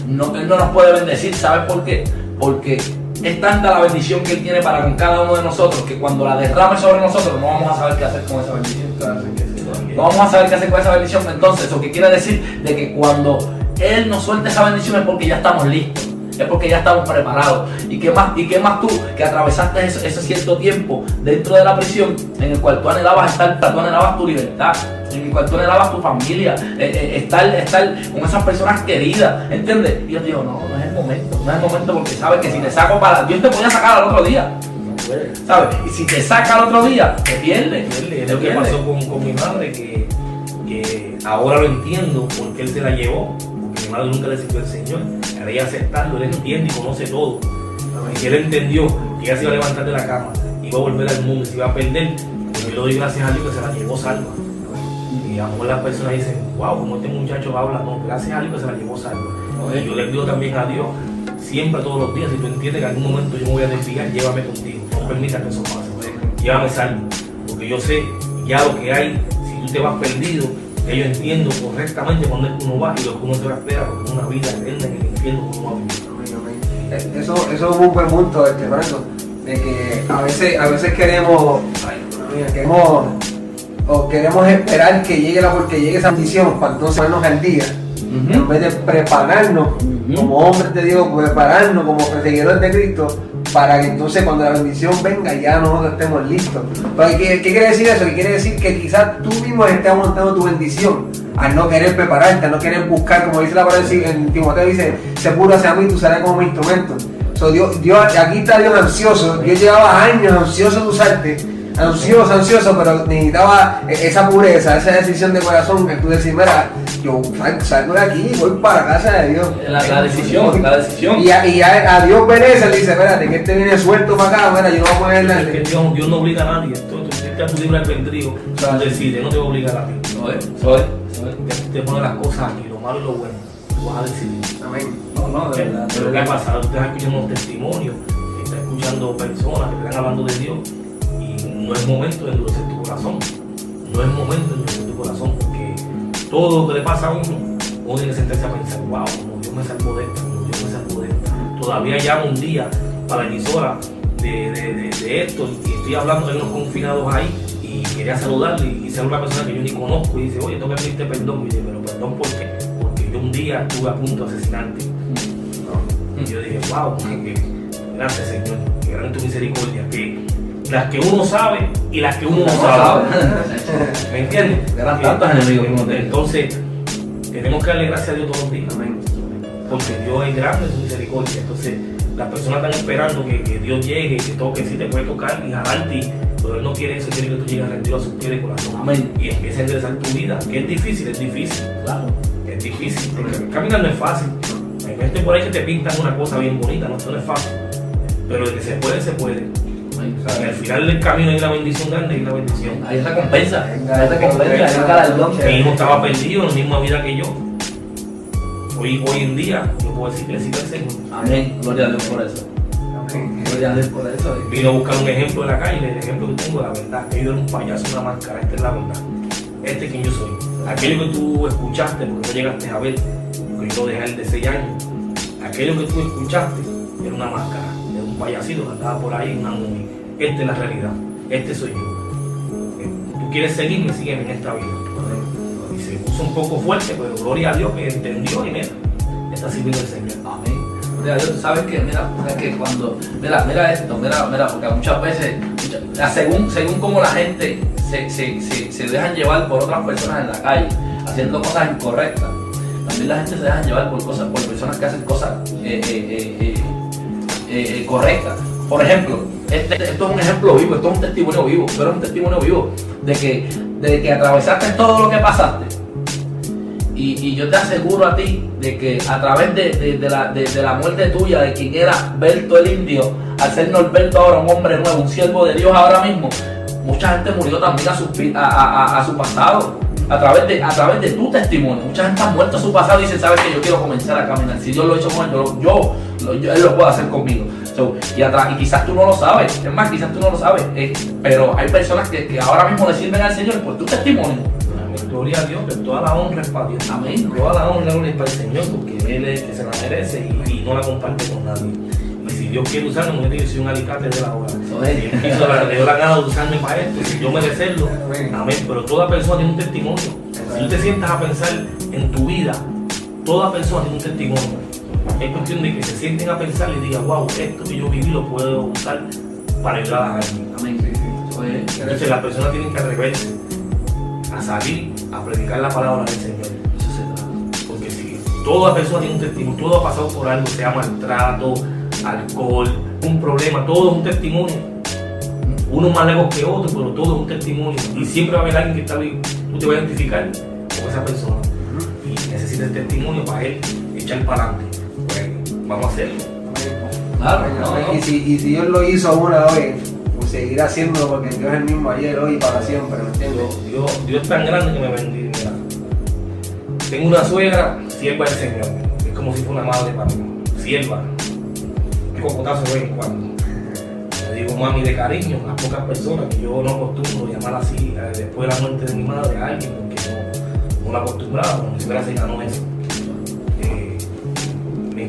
no, Él no nos puede bendecir. ¿Sabes por qué? Porque es tanta la bendición que Él tiene para con cada uno de nosotros que cuando la derrame sobre nosotros no vamos a saber qué hacer con esa bendición. Vamos a saber qué hacer con esa bendición. Entonces, eso que quiere decir de que cuando Él nos suelta esa bendición es porque ya estamos listos. Es porque ya estamos preparados. ¿Y qué más, y qué más tú que atravesaste ese, cierto tiempo dentro de la prisión en el cual tú anhelabas estar, tú anhelabas tu libertad, en el cual tú anhelabas tu familia, eh, eh, estar, estar con esas personas queridas, ¿entiendes? Y yo digo, no, no es el momento, no es el momento porque sabes que si te saco para. Dios te podía sacar al otro día. ¿Sabes? Y si te saca al otro día, te te es lo que pasó con, con mi madre, que, que ahora lo entiendo porque él se la llevó, porque mi madre nunca le sirvió al Señor. Ahora ella aceptarlo, él entiende y conoce todo. Y él entendió que ella se iba a levantar de la cama, iba a volver al mundo, se iba a perder. Pero yo le doy gracias a Dios que se la llevó salva. Y a lo mejor las personas dicen, wow, como este muchacho habla, no, gracias a Dios que se la llevó salva. Y yo le pido también a Dios, siempre todos los días, si tú entiendes que en algún momento yo me voy a desviar, llévame contigo, no permita que eso pase. Llévame salvo, porque yo sé ya lo que hay, si tú te vas perdido, que yo entiendo correctamente cuando es que uno va y lo que uno te va a esperar, porque una vida eterna que uno va a vivir. Eh, Eso, eso es un buen punto, este, Franco, de que a veces, a veces queremos, queremos, o queremos esperar que llegue la, porque llegue esa bendición para entonces ponernos al día, en vez de prepararnos como hombres de Dios, prepararnos como perseguidores de Cristo, para que entonces cuando la bendición venga ya nosotros estemos listos. Pero ¿qué, qué quiere decir eso? Que quiere decir que quizás tú mismo estés aguantando tu bendición al no querer prepararte, al no querer buscar, como dice la palabra en Timoteo, dice, se puro hacia mí, tú serás como mi instrumento. So, Dios, Dios, aquí está Dios ansioso, Dios llevaba años ansioso de usarte, ansioso, ansioso, pero necesitaba esa pureza, esa decisión de corazón que tú decís, mira, yo sal- salgo de aquí y voy para casa de Dios. La, la decisión, la decisión. Y a, y a, a Dios perece, él dice, espérate, que este viene suelto para acá, mira, yo no voy a ponerle Es que Dios, Dios no obliga a nadie, tú, tú a tu libre albedrío, tú decides, no te va a obligar a ti. Eso es, es, es. Te, te pone las cosas aquí, lo malo y lo bueno, tú vas a decidir. Amén. No, no, de verdad. Pero ¿qué ha pasado? Tú estás escuchando testimonios, estás escuchando personas que están hablando de Dios no es momento de endurecer tu corazón. No es momento de endurecer tu corazón porque todo lo que le pasa a uno, uno tiene que sentarse a pensar, wow, como Dios me salvó de esto, como Dios me salvó de esto. Todavía llamo un día para la emisora de, de, de, de esto y estoy hablando de unos confinados ahí y quería saludarle y ser una persona que yo ni conozco y dice, oye, tengo que pedirte perdón. Y dice, pero perdón por qué? Porque yo un día estuve a punto de asesinarte. Y yo dije, wow, gracias Señor, que grande tu misericordia, que las que uno sabe y las que uno no sabe. ¿Me entiendes? Eran Que- tantos enemigos que uno tenía. Entonces, tenemos que darle gracias a Dios todos los días. Porque Dios es grande en su misericordia. Entonces, las personas están esperando que, que Dios llegue, que toque, si te puede tocar y jalarte. Pero Él no quiere eso, quiere que tú llegues rendido a sus pies de corazón. Amén. Y empieces a enderezar tu vida. Que es difícil, es difícil. Claro. Es difícil, porque caminar no es fácil. Hay gente por ahí que te pintan una cosa bien bonita, no, esto no es fácil. Pero de que se puede, se puede. Y al final del camino hay una bendición grande y una bendición. Hay recompensa, hay recompensa. Mi hijo estaba perdido en la misma vida que yo. Hoy, hoy en día, yo puedo decir que le al Señor. Amén, gloria a Dios por eso. Gloria a Dios por eso. Vino a buscar un ejemplo de la calle, el ejemplo que tengo, la verdad, yo era un payaso, una máscara, esta es la verdad. Este es quien yo soy. Aquello que tú escuchaste, porque no llegaste a ver, porque yo lo dejé el de 6 años, aquello que tú escuchaste era una máscara, payasito que andaba por ahí, una movie. Esta es la realidad, este soy yo. Eh, Tú quieres seguirme, sígueme en esta vida. Y se puso un poco fuerte, pero gloria a Dios que entendió y mira, está sirviendo el Señor. Amén. Gloria a Dios, sabes que, mira, que cuando, mira, mira esto, mira, mira, porque muchas veces, según, según como la gente se, se, se, dejan llevar por otras personas en la calle, haciendo cosas incorrectas, también la gente se deja llevar por cosas, por personas que hacen cosas eh, eh, eh, eh, correctas. Por ejemplo, este, esto es un ejemplo vivo, esto es un testimonio vivo, tú eres un testimonio vivo de que, de que atravesaste todo lo que pasaste. Y, y yo te aseguro a ti de que a través de, de- la, de- la muerte tuya, de quien era Berto el Indio, al ser Norberto ahora un hombre nuevo, un siervo de Dios ahora mismo, mucha gente murió también a su, a, a- a- su pasado. A través, de, a través de tu testimonio, mucha gente ha muerto a su pasado y dice, sabes que yo quiero comenzar a caminar. Si Dios lo ha hecho con él, yo, lo- yo- él lo puede hacer conmigo. So, y, quizás tú no lo sabes, es más, quizás tú no lo sabes, eh, pero hay personas que, que ahora mismo le sirven al Señor por tu testimonio. Gloria a Dios, que toda la honra es para Dios. Amén. Toda la honra es para el Señor, porque Él es que se la merece y, y no la comparte con nadie. Y si Dios quiere usarme, digo, soy un alicate de la. Si Él quiso, la- le dio la gana de usarme para esto, si yo merecerlo, amén. Pero toda persona tiene un testimonio. Si tú te sientas a pensar en tu vida, toda persona tiene un testimonio. Es cuestión de que se sienten a pensar y digan, wow, esto que yo viví lo puedo usar para ayudar a alguien. Amén. Eso es. Entonces las personas tienen que atreverse a salir a predicar la palabra del Señor. Porque si toda persona tiene un testimonio, todo ha pasado por algo, sea maltrato, alcohol, un problema, todo es un testimonio. Uno más lejos que otro, pero todo es un testimonio. Y siempre va a haber alguien que está ahí, tú te vas a identificar con esa persona. Y necesita el testimonio para él echar para adelante. Vamos a hacerlo. Claro, no, no. Y, si, y si Dios lo hizo una vez, pues seguirá haciéndolo porque Dios es el mismo ayer, hoy y para siempre, ¿me entiendes? Dios, Dios es tan grande que me bendiga. Mira, Tengo una suegra, sierva del Señor. Es como si fuera una madre para mí. Sierva. Un cocotazo de vez en cuando. Le digo mami de cariño a pocas personas que yo no acostumbro llamar así eh, después de la muerte de mi madre a alguien porque no, no la acostumbraba, como si fuera cercano eso.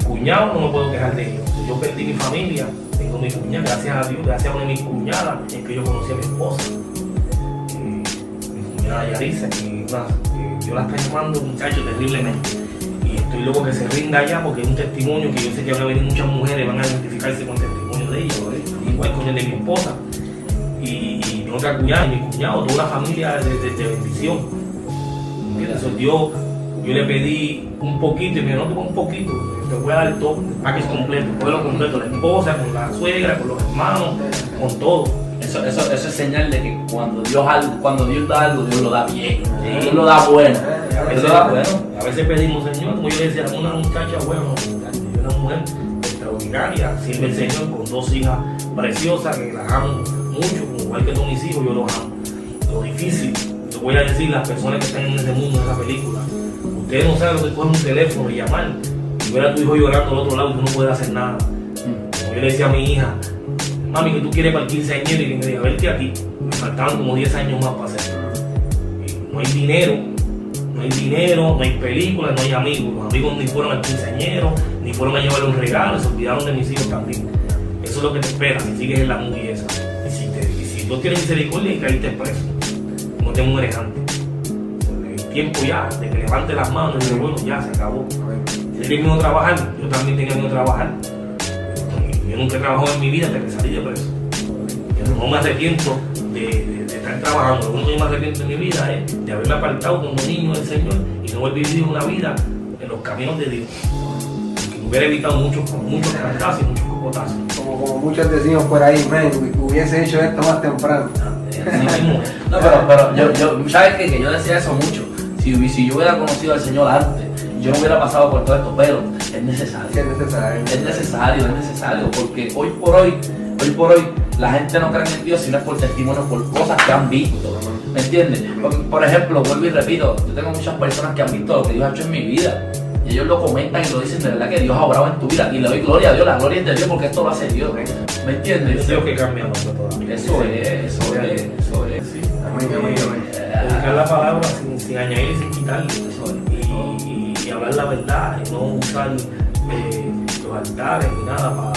Cuñado no me puedo quejar de ellos. Yo perdí mi familia, tengo mi cuñada, gracias a Dios, gracias a una de mis cuñadas, es que yo conocí a mi esposa. Eh, mi cuñada Yarisa, que, que yo la está llamando muchacho terriblemente. Y estoy loco que se rinda ya porque es un testimonio que yo sé que van a venir muchas mujeres, van a identificarse con el testimonio de ella, ¿verdad? igual con el de mi esposa. Y, y mi otra cuñada, y mi cuñado, toda una familia de, de- de bendición. Dios, yo le pedí un poquito y me dijo, no, un poquito, te voy a dar todo, el package completo, el pueblo completo, la esposa, con la suegra, con los hermanos, con todo. Eso, eso, eso es señal de que cuando Dios, algo- cuando Dios da algo, Dios lo da bien. Dios lo da bueno. A veces, lo da bueno. a veces pedimos, Señor, como yo le decía, una muchacha buena, una mujer extraordinaria, sirve el Señor con dos hijas preciosas que las amo mucho, como igual que todos mis hijos, yo los amo. Lo difícil, te voy a decir, las personas que están en ese mundo, en esa película, ustedes no saben lo que coger un teléfono y llamar y ver a tu hijo llorando al otro lado y tú no puedes hacer nada. Como yo le decía a mi hija, mami, que tú quieres para el 15 años y que me diga, verte aquí. Me faltaban como 10 años más para hacerlo. Y no hay dinero, no hay dinero, no hay películas, no hay amigos. Los amigos ni fueron al quinceañero, ni fueron a llevarle un regalo, se olvidaron de mis hijos también. Eso es lo que te espera si sigues en la movie esa. Y si, te, y si Dios tiene misericordia y caíste preso, no te mueres antes. Tiempo ya de que levante las manos y diga, bueno, ya se acabó. Si él vino a trabajar, yo también tenía a trabajar. Yo nunca he trabajado en mi vida hasta que salí de preso. Yo no me arrepiento de, de- de estar trabajando. Lo único que me arrepiento en mi vida es de haberme apartado como niño del Señor y no haber vivido una vida en los caminos de Dios. Que me hubiera evitado muchos, muchos cantazos y muchos cocotazos. Como, como muchos decimos por ahí, man, hubiese hecho esto más temprano. No, pero, pero yo, yo, ¿sabes qué? Que yo decía eso mucho. Si, si yo hubiera conocido al Señor antes, yo no hubiera pasado por todo esto, pero es necesario. Es necesario. Es necesario, es necesario, porque hoy por hoy, hoy por hoy, la gente no cree en Dios si no es por testimonio, por cosas que han visto. ¿Me entiendes? Por ejemplo, vuelvo y repito, yo tengo muchas personas que han visto lo que Dios ha hecho en mi vida. Y ellos lo comentan y lo dicen de verdad que Dios ha obrado en tu vida. Y le doy gloria a Dios, la gloria es de Dios porque esto lo hace Dios. ¿Me entiendes? Es Dios que cambia nosotros todavía. Eso es, eso es, eso es. Sí. Amén, amén, amén. Predicar la palabra sin, sin añadir y sin quitarle. Y, y- hablar la verdad y no usar eh, los altares ni nada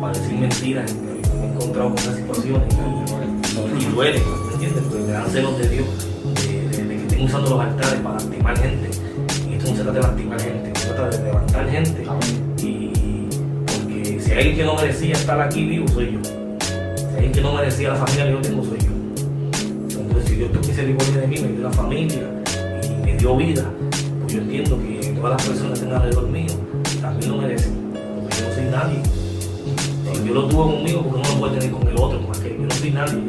para decir mentiras. Me he encontrado con esas situaciones y, duele, ¿me entiendes? Porque me dan celos de Dios, de que estén usando los altares para lastimar gente. Y esto no se trata de lastimar gente, se trata de levantar gente. Y porque si hay alguien que no merecía estar aquí vivo, soy yo. Si hay alguien que no merecía la familia que yo tengo, soy yo. Si Dios tuvo misericordia de mí, me dio la familia y me dio vida, pues yo entiendo que todas las personas que estén alrededor mío también lo merecen. Porque yo no soy nadie. Si Dios lo tuvo conmigo, porque no lo puede tener con el otro, con aquel. Yo no soy nadie.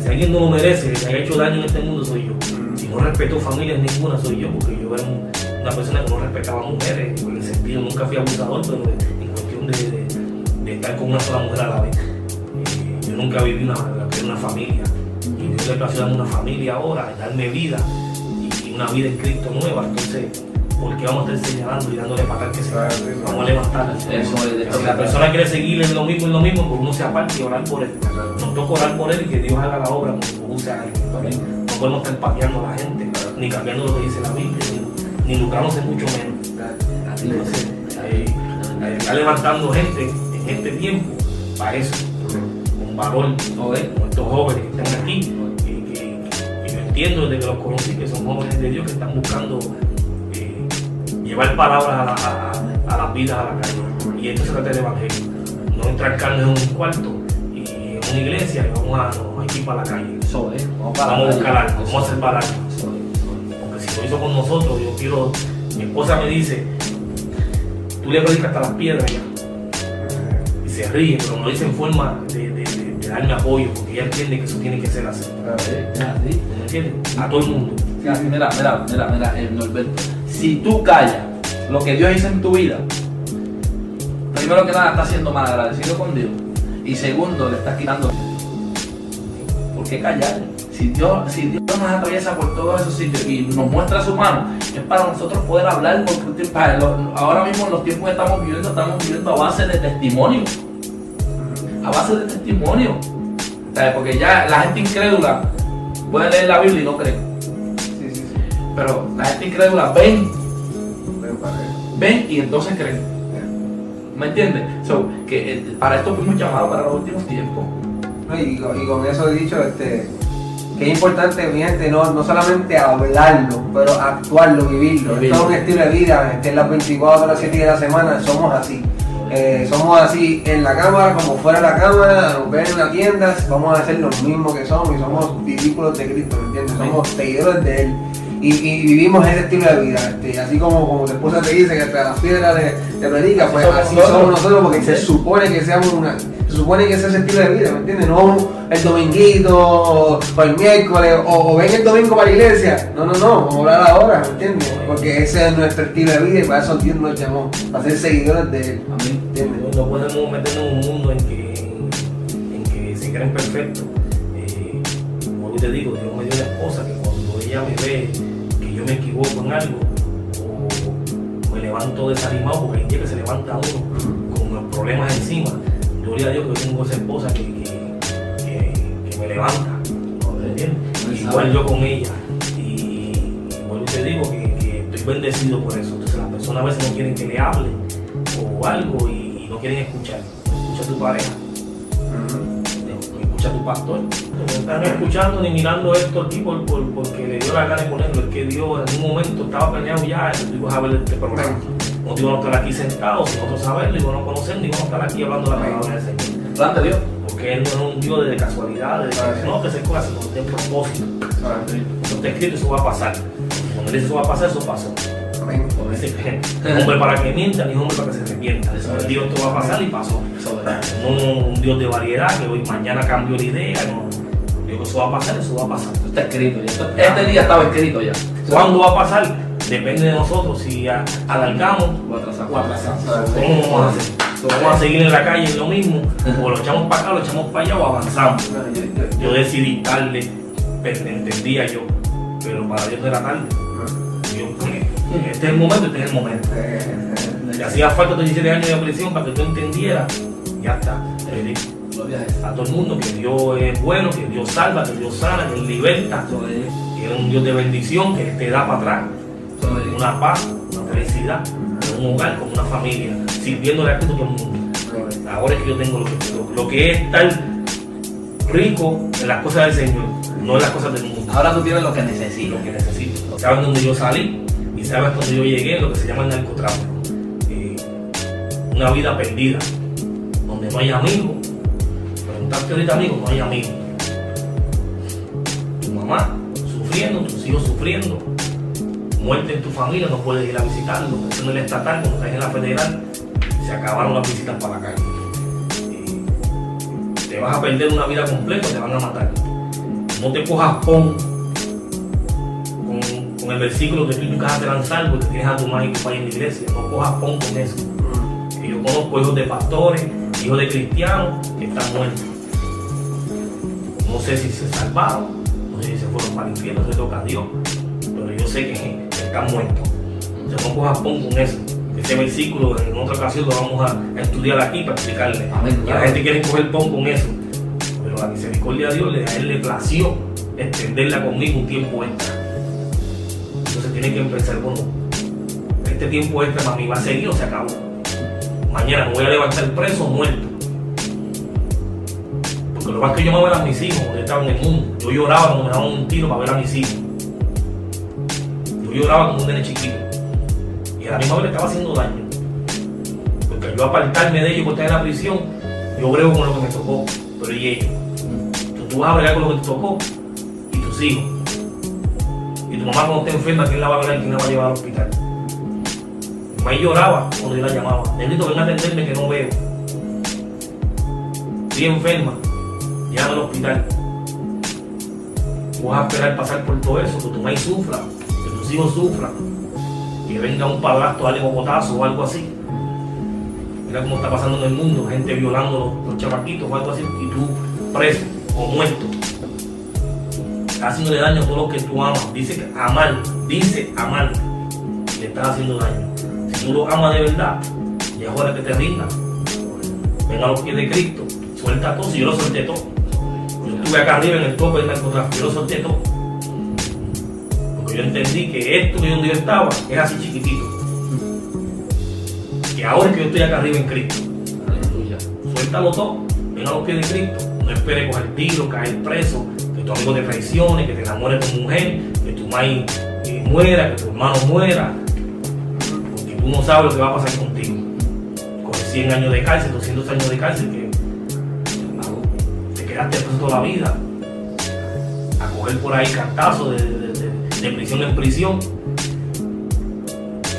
Si alguien no lo merece, que haya hecho daño en este mundo, soy yo. Si no respeto familias ninguna, soy yo, porque yo era un- una persona que no respetaba a mujeres, en el sentido, nunca fui abusador, pero en cuestión de, de- de estar con una sola mujer a la vez. Eh, yo nunca viví una, una familia. Le plació darme una familia ahora, darme vida y, una vida en Cristo nueva. Entonces, ¿por qué vamos a estar señalando y dándole patar que se Vamos a levantar. Eso es, Si la persona quiere seguir en lo mismo, en lo mismo, pues uno se aparte y orar por él. Nos toca orar por él y que Dios haga la obra como use a alguien. No podemos estar pateando a la gente, ni cambiando lo que dice la Biblia, ni, ni lucrándose mucho menos. Entonces, eh, eh, está levantando gente en este tiempo para eso, con valor, ¿no como estos jóvenes que están aquí, entiendo desde que los conocí que son jóvenes de Dios que están buscando eh, llevar palabras a, la- a- a las vidas a la calle. Y esto se trata del evangelio. No entrar carne en un cuarto y en una iglesia y vamos a, no, ir para la calle. Vamos, para Vamos a buscar algo, vamos a algo. Es, eso es. Porque si lo hizo con nosotros, yo quiero. Mi esposa me dice, tú le predicas hasta las piedras ya. Y se ríe, pero no lo dice en forma de, de- de- de darme apoyo, porque ella entiende que eso tiene que ser así. A todo el mundo. Así. Mira, mira, mira, mira, eh, Norberto. Si tú callas lo que Dios hizo en tu vida, primero que nada estás siendo mal agradecido con Dios. Y segundo, le estás quitando. ¿Por qué callar? Si Dios, si Dios nos atraviesa por todos esos sitios y nos muestra su mano, es para nosotros poder hablar, porque ahora mismo en los tiempos que estamos viviendo, estamos viviendo a base de testimonio. A base de testimonio. Porque ya la gente incrédula puede leer la Biblia y no cree. Sí, sí, sí. Pero la gente incrédula ven, Ven y entonces creen. ¿Me entiendes? So, que eh, para esto fuimos llamados para los últimos tiempos. No, Y, con- y con eso he dicho este, que es importante, mi gente, no, no solamente hablarlo, pero actuarlo, vivirlo. Vivirlo. Es un estilo de vida, este, en las 24 horas, 7 días de la semana, somos así. Eh, somos así en la cámara, como fuera de la cámara, nos ven en la tienda, vamos a ser los mismos que somos y somos discípulos de Cristo, ¿me entiendes? Somos seguidores de Él. Y, y vivimos ese estilo de vida, este, así como, como tu esposa te dice que hasta las piedras de, de predica, pues así somos nosotros porque se supone que seamos una, se supone que ese es el estilo de vida, ¿me entiendes? No el dominguito o el miércoles o, o ven el domingo para la iglesia. No, no, no, vamos a hablar ahora, ¿me entiendes? Porque ese es nuestro estilo de vida y para eso Dios nos llamó, para ser seguidores de él. ¿Entiendes? No podemos meternos en un mundo en que, en que se creen perfectos. Eh, como te digo, Dios me dio una esposa que cuando ella me ve que yo me equivoco en algo o me levanto desanimado, porque hay días que se levanta uno con problemas encima. Gloria a Dios que yo tengo esa esposa que, que, que- que me levanta. ¿entiendes? Él Igual yo con ella. Y, y te digo que, que estoy bendecido por eso. Entonces las personas a veces no quieren que le hable o algo y, y no quieren escuchar. Escucha a tu pareja, no escucha a tu pastor. No están escuchando ni mirando esto aquí por, por- porque le dio la gana de ponerlo. Es que Dios en un momento estaba planeado ya y tú ibas a ver este programa. No te iban a estar aquí sentados sin nosotros saberlo, iban a conocer, ni iban a estar aquí hablando la palabra del Señor. Plan de Dios. Porque Él no es un Dios de casualidad, de no, que se cosas, sino de propósito. Eso está escrito, eso va a pasar. Cuando Él dice eso va a pasar, eso pasó. Amén. No hombre para que mienta, ni hombre para que se arrepienta. Él dijo esto va a pasar y pasó. No un Dios de variedad, que hoy mañana cambió la idea, no. Digo que eso va a pasar, eso va a pasar. Está escrito ya. Este día estaba escrito ya. ¿Cuándo va a pasar? Depende de nosotros. Si alargamos o atrasamos. ¿Cómo vamos a hacer? ¿Vamos a seguir en la calle lo mismo? ¿O lo echamos para acá, lo echamos para allá o avanzamos? Yo decidí tarde, entendía yo, pero para Dios era tarde. Yo, este es el momento, este es el momento. Le hacía falta estos 17 años de prisión para que tú entendieras. Ya está. A todo el mundo que Dios es bueno, que Dios salva, que Dios sana, que Él liberta, que es un Dios de bendición, que te da para atrás. Una paz, una felicidad, un hogar, como una familia, sirviéndole a Cristo todo el mundo. Ahora es que yo tengo lo que, lo, lo que es estar rico en las cosas del Señor, no en las cosas del mundo. Ahora tú tienes lo que necesitas. lo que necesito. Saben dónde yo salí y saben dónde yo llegué, lo que se llama el narcotráfico. Eh, una vida perdida, donde no hay amigos. Preguntarte ahorita, amigo, no hay amigos. Tu mamá sufriendo, tus hijos sufriendo, muerte en tu familia, no puedes ir a visitarlo. Eso en el estatal, cuando estás en la federal, se acabaron las visitas para la calle. Te vas a perder una vida completa, te van a matar. No te cojas con, con el versículo que tú y casa te dan salvo, que tienes a tu madre y tu padre en la iglesia. No cojas pon con eso. Que yo conozco hijos de pastores, hijos de cristianos que están muertos. No sé si se salvaron, no sé si se fueron para el infierno, le toca a Dios. Pero yo sé que están muertos. O sea, no cojas pon con eso. Ese versículo en otra ocasión lo vamos a, estudiar aquí para explicarle. Amén. La gente quiere coger pon con eso. Pero la misericordia de Dios le- a él le plació extenderla conmigo un tiempo extra. Entonces tiene que empezar, bueno, este tiempo extra mami va a seguir o se acabó. Mañana me voy a levantar preso o muerto. Porque lo más que yo me ver a mis hijos yo estaba en el mundo. Yo lloraba cuando me daban un tiro para ver a mis hijos. Yo lloraba como un nene chiquito. Y a la misma vez le estaba haciendo daño. Porque yo apartarme de ellos por estar en la prisión, yo brego con lo que me tocó. Pero y ellos. Entonces, tú vas a bregar con lo que te tocó y tus hijos. Y tu mamá cuando esté enferma, ¿quién la va a ver? ¿Quién la va a llevar al hospital? Mi mamá lloraba cuando yo la llamaba. Negrito, ven a atenderme que no veo. Estoy enferma. Llévame al hospital. Tú vas a esperar pasar por todo eso, que tu madre sufra, hijos sufran, que venga un padrastro, a darle botazo o algo así. mira cómo está pasando en el mundo, gente violando los, los o algo así, y tú preso o muerto. Haciéndole daño a todos los que tú amas. Dice amar, dice amar, le estás haciendo daño. Si tú lo amas de verdad, ya es hora que te rindas. Ven a los pies de Cristo, suelta todo, si yo lo solté todo. Yo estuve acá arriba en el tope del narcotráfico, yo lo solté todo. Yo entendí que esto que donde yo estaba era así chiquitito. Y ahora es que yo estoy acá arriba en Cristo. Aleluya. Suéltalo todo, ven a los pies de Cristo. No esperes coger tiro, caer preso, que tu amigo te traicione, que te enamore tu mujer, que tu madre eh, muera, que tu hermano muera. Porque tú no sabes lo que va a pasar contigo. Con 100 años de cárcel, 200 años de cárcel, que te quedaste preso toda la vida. A coger por ahí cantazos de- de- prisión en prisión.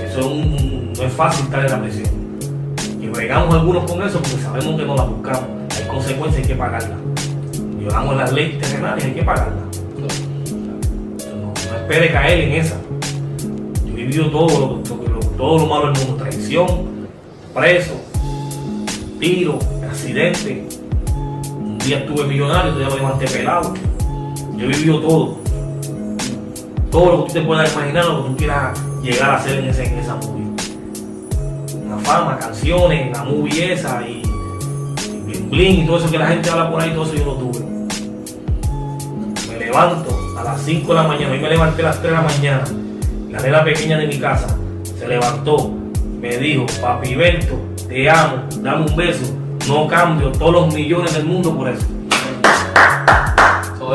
Eso no es fácil estar en la prisión. Y bregamos algunos con eso porque sabemos que no la buscamos. Hay consecuencias, hay que pagarlas. Violamos las leyes terrenales, hay que pagarlas. No, no espere caer en esa. Yo he vivido todo lo- todo lo malo del mundo. Traición, preso, tiro, accidente. Un día estuve millonario, otro día me levanté pelado. Yo he vivido todo. Todo lo que tú te puedas imaginar, lo que tú quieras llegar a hacer en, ese, en esa movie una fama, canciones, la movie esa y, y bling bling y todo eso que la gente habla por ahí, todo eso yo lo tuve. Me levanto a las 5 de la mañana, hoy me levanté a las 3 de la mañana, la nena pequeña de mi casa se levantó, me dijo, papi Berto, te amo, dame un beso, no cambio todos los millones del mundo por eso.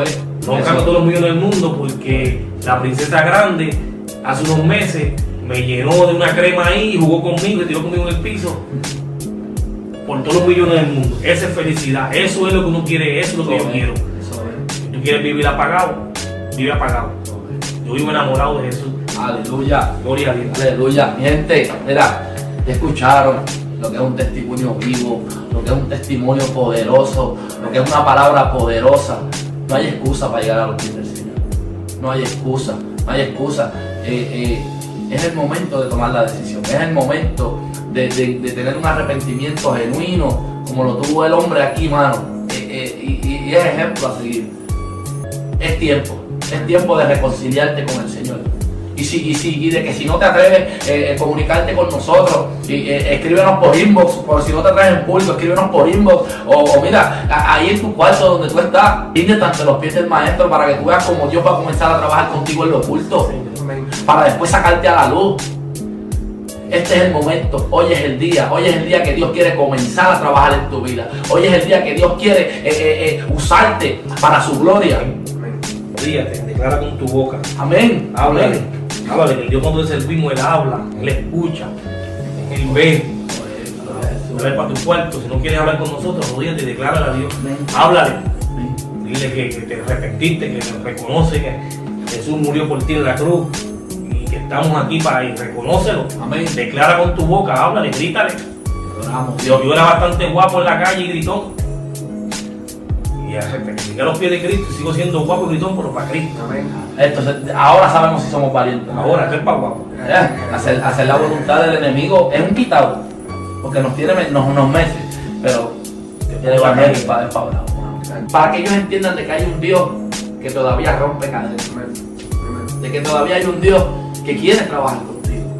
Es. No Eso. todos los millones del mundo porque la princesa grande hace unos meses me llenó de una crema ahí y jugó conmigo y tiró conmigo en el piso. Por todos los millones del mundo. Esa es felicidad. Eso es lo que uno quiere, eso es lo que yo quiero. Si tú quieres vivir apagado, vive apagado. Yo vivo enamorado de Jesús. Aleluya. Gloria a Dios. Aleluya. Mi gente, mira, ya escucharon lo que es un testimonio vivo, lo que es un testimonio poderoso, lo que es una palabra poderosa. No hay excusa para llegar a los pies del Señor. No hay excusa, no hay excusa. Eh, eh, es el momento de tomar la decisión, es el momento de, tener un arrepentimiento genuino, como lo tuvo el hombre aquí, mano. Eh, y- y es ejemplo a seguir. Es tiempo, es tiempo de reconciliarte con el Señor. Y, si, y, si, y de que si no te atreves eh, eh, comunicarte con nosotros, y, eh, escríbenos por inbox, por si no te atreves en público, escríbenos por inbox, o, o mira, a- ahí en tu cuarto donde tú estás, ríndete ante los pies del maestro para que tú veas cómo Dios va a comenzar a trabajar contigo en lo oculto, Amén. para después sacarte a la luz. Este es el momento, hoy es el día, hoy es el día que Dios quiere comenzar a trabajar en tu vida, hoy es el día que Dios quiere eh, eh, usarte para su gloria. Amén. Ríate, declara con tu boca. Amén. Háblale. Háblale, que el Dios cuando servimos, Él habla, Él escucha, Él ve. Dale para tu cuarto. Si no quieres hablar con nosotros, rodíate y declárale a Dios. Háblale. Dile que, que te arrepentiste, que reconoce que Jesús murió por ti en la cruz y que estamos aquí para ir. Reconócelo. Amén. Declara con tu boca, háblale, grítale. Dios, yo era bastante guapo en la calle y gritón. Y arrepentirme a los pies de Cristo y sigo siendo guapo y gritón, pero para Cristo. Amén. Entonces, ahora sabemos si somos valientes. Ahora, esto es para guapo. Eh, Hacer, hacer la voluntad del enemigo es un quitado, porque nos tiene nos, unos meses, pero el evangelio es para, para. Para que ellos entiendan de que hay un Dios que todavía rompe cadenas, de que todavía hay un Dios que quiere trabajar contigo,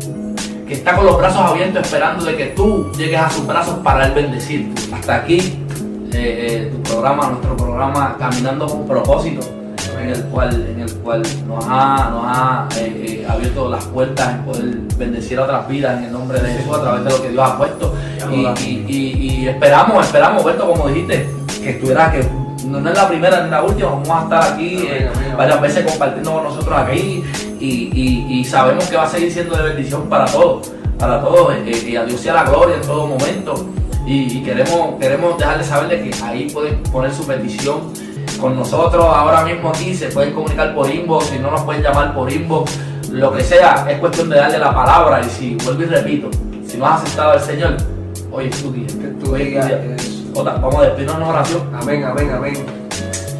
que está con los brazos abiertos esperando de que tú llegues a sus brazos para él bendecirte. Hasta aquí eh, eh, tu programa, nuestro programa Caminando con propósito, en el cual, en el cual nos ha, nos ha eh, eh, abierto las puertas en poder bendecir a otras vidas en el nombre de Jesús a través de lo que Dios ha puesto. Y, y- y- y esperamos, esperamos, Berto, como dijiste, que estuvieras, que no no es la primera ni la última, vamos a estar aquí eh, varias veces compartiendo con nosotros aquí y, y- y sabemos que va a seguir siendo de bendición para todos, para todos, eh, y a Dios sea la gloria en todo momento. Y, y queremos, queremos dejarles saber de que ahí pueden poner su petición con nosotros ahora mismo aquí, se pueden comunicar por inbox, si no nos pueden llamar por inbox, lo que sea, es cuestión de darle la palabra y si vuelvo y repito, si no has aceptado al Señor, día. es- Jota, vamos a despedirnos en oración. Amén, amén, amén.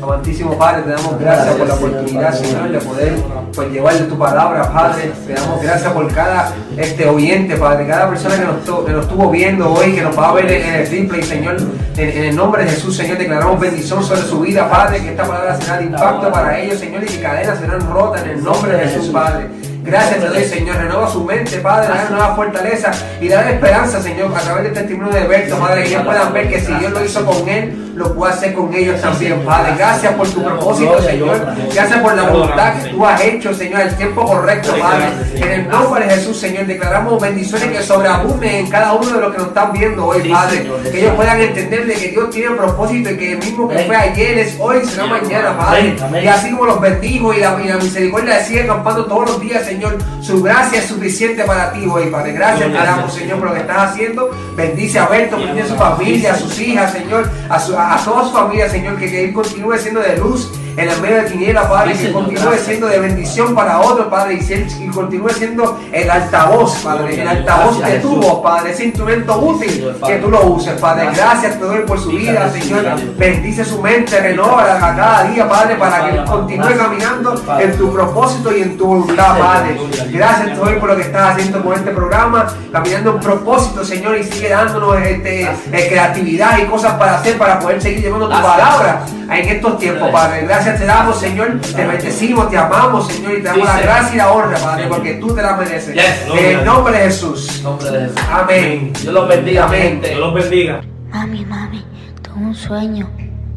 Amantísimo Padre, te damos gracias por la oportunidad, Señor, de poder pues, llevarle tu palabra, Padre. Te damos gracias por cada este oyente, Padre, cada persona que nos, to- que nos estuvo viendo hoy, que nos va a ver en el replay, Señor. En, en el nombre de Jesús, Señor, declaramos bendición sobre su vida, Padre, que esta palabra será de impacto para ellos, Señor, y que cadenas serán rotas en el nombre de Jesús, Padre. Gracias te doy, Señor. Renova su mente, Padre. Dale nueva fortaleza y dale esperanza, Señor, a través del testimonio de Berto, Padre, que ellos puedan ver que si Dios lo hizo con él, lo puede hacer con ellos también, Padre. Gracias por tu propósito, Señor. Gracias por la voluntad que tú has hecho, Señor, el tiempo correcto, Padre. En el nombre de Jesús, Señor, declaramos bendiciones que sobreabunden en cada uno de los que nos están viendo hoy, Padre. Que ellos puedan entender de que Dios tiene propósito y que el mismo que fue ayer es hoy, será mañana, Padre. Y así como los bendijo y la, y la misericordia sigue acampando todos los días, Señor, su gracia es suficiente para ti hoy, Padre. Gracias te damos, Señor, por lo que estás haciendo. Bendice a Berto, bendice a su familia, a sus hijas, Señor, a, su- a, a toda su familia, Señor, que, que él continúe siendo de luz en el medio de tinieblas, Padre, y que continúe siendo de bendición para otros, Padre, y, ser- y continúe siendo el altavoz, Padre, el altavoz de tu voz, Padre, ese instrumento útil que tú lo uses, Padre. Gracias. Te doy por su vida, Señor. Bendice su mente, renova a cada día, Padre, para que él continúe caminando en tu propósito y en tu voluntad, Padre. Gracias te doy por lo que estás haciendo con este programa, caminando en propósito, Señor, y sigue dándonos este, eh, creatividad y cosas para hacer, para poder seguir llevando tu palabra en estos tiempos, Padre. Gracias te damos, Señor. Te bendecimos, te amamos, Señor, y te damos la gracia y la honra, Padre, porque tú te la mereces. Yes. En el nombre de Jesús. Nombre de Jesús. Amén. Dios los bendiga, Amén. Dios los bendiga. Mami, mami, tuve un sueño.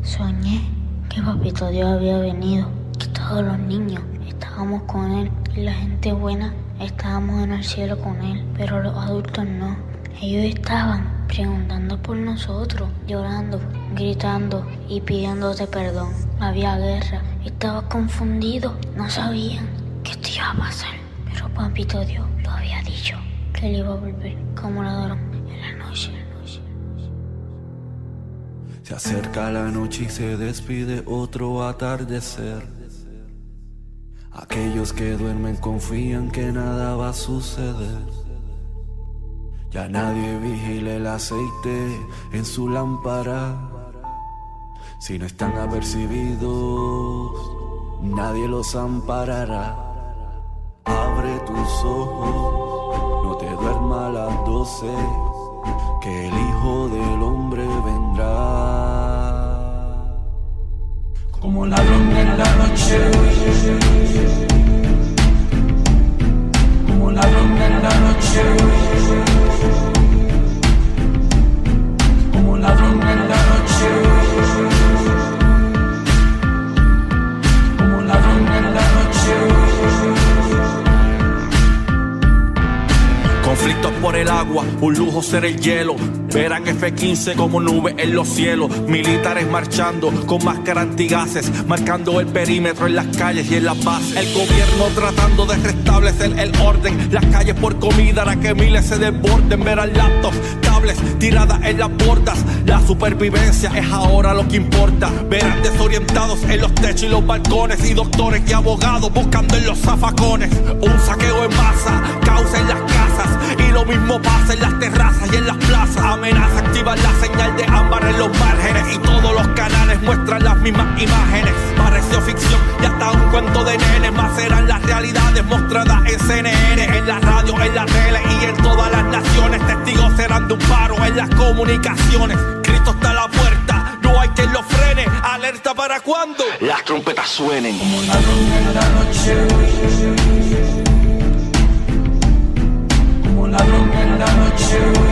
Soñé que Papito Dios había venido, que todos los niños estábamos con Él y la gente buena estábamos en el cielo con Él, pero los adultos no. Ellos estaban preguntando por nosotros, llorando, gritando y pidiéndote perdón. Había guerra, estaba confundido, no sabían que esto iba a pasar. Pero Papito Dios lo había dicho, que Él iba a volver como ladrón en la noche. Se acerca la noche y se despide otro atardecer. Aquellos que duermen confían que nada va a suceder. Ya nadie vigila el aceite en su lámpara. Si no están apercibidos, nadie los amparará. Abre tus ojos, no te duermas a las doce, que el Hijo del Hombre vendrá. Como ladrón en la noche, como ladrón en la noche, como Por el agua, un lujo ser el hielo. Verán F-15 como nube en los cielos. Militares marchando con máscaras antigases, marcando el perímetro en las calles y en las bases. El gobierno tratando de restablecer el orden. Las calles por comida hará que miles se desborden. Verán laptops, tablets tiradas en las bordas. La supervivencia es ahora lo que importa. Verán desorientados en los techos y los balcones. Y doctores y abogados buscando en los zafacones. Un saqueo en masa, causa en las casas. Lo mismo pasa en las terrazas y en las plazas. Amenaza activar la señal de ámbar en los márgenes. Y todos los canales muestran las mismas imágenes. Pareció ficción y hasta un cuento de nene. Más serán las realidades mostradas en CNN, en la radio, en la tele y en todas las naciones. Testigos serán de un paro en las comunicaciones. Cristo está a la puerta, no hay quien lo frene. Alerta para cuando las trompetas suenen. Como ladrón en la noche, como ladrón en la noche, como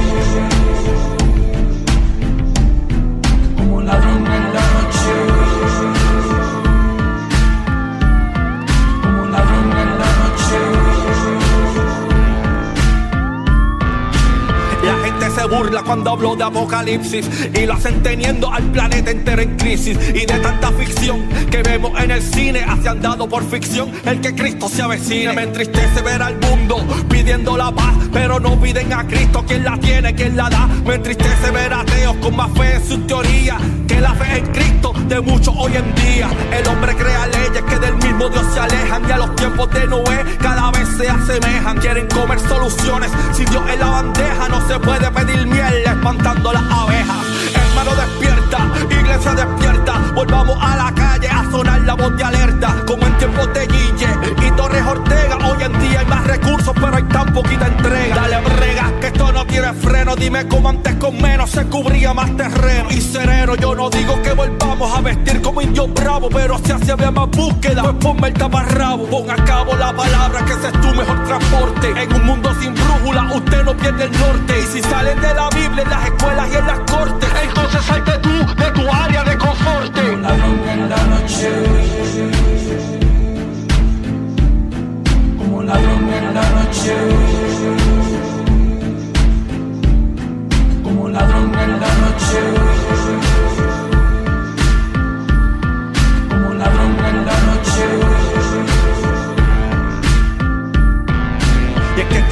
se burla cuando hablo de apocalipsis y lo hacen teniendo al planeta entero en crisis. Y de tanta ficción que vemos en el cine hacia andado por ficción el que Cristo se avecine. Me entristece ver al mundo pidiendo la paz pero no piden a Cristo quien la tiene quien la da. Me entristece ver ateos con más fe en sus teorías que la fe en Cristo de muchos hoy en día. El hombre crea leyes que del mismo Dios se alejan y a los tiempos de Noé cada vez se asemejan. Quieren comer soluciones. Si Dios en la bandeja no se puede pedir miel espantando las abejas. Hermano despierta iglesia despierta. Volvamos a la calle sonar la voz de alerta, como en tiempos de Guille y Torres Ortega. Hoy en día hay más recursos, pero hay tan poquita entrega. Dale brega, que esto no tiene freno. Dime cómo antes con menos se cubría más terreno y sereno. Yo no digo que volvamos a vestir como indios bravos, pero si hace había más búsqueda, pues ponme el taparrabo. Pon a cabo la palabra que ese es tu mejor transporte. En un mundo sin brújula, usted no pierde el norte. Y si salen de la Biblia en las escuelas y en las cortes, entonces salte tú de tu área de confort. Como ladrón en la noche. Como ladrón en la noche. Como ladrón en la noche.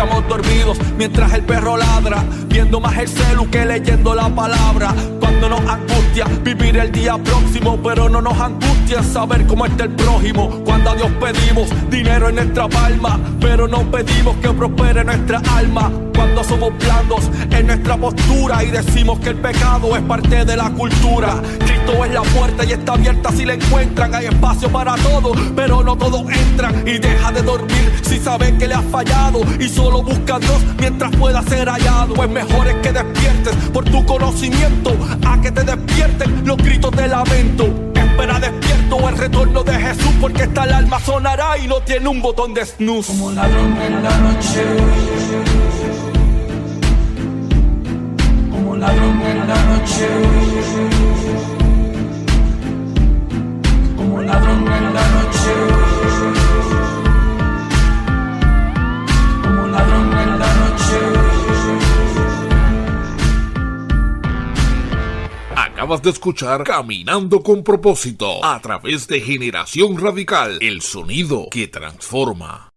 Estamos dormidos mientras el perro ladra, viendo más el celu que leyendo la palabra. Cuando nos angustia vivir el día próximo, pero no nos angustia saber cómo está el prójimo. Cuando a Dios pedimos dinero en nuestra palma, pero no pedimos que prospere nuestra alma. Cuando somos blandos en nuestra postura y decimos que el pecado es parte de la cultura. Cristo es la puerta y está abierta si la encuentran. Hay espacio para todos, pero no todos entran. Y deja de dormir si sabes que le has fallado. Y solo busca a Dios mientras pueda ser hallado. Pues mejor es que despiertes por tu conocimiento a que te despierten los gritos de lamento. Espera despierto el retorno de Jesús porque esta alarma sonará y no tiene un botón de snooze. Como ladrón en la noche. Como ladrón en la noche. Como ladrón en la noche. Acabas de escuchar Caminando con propósito a través de Generación Radical, el sonido que transforma.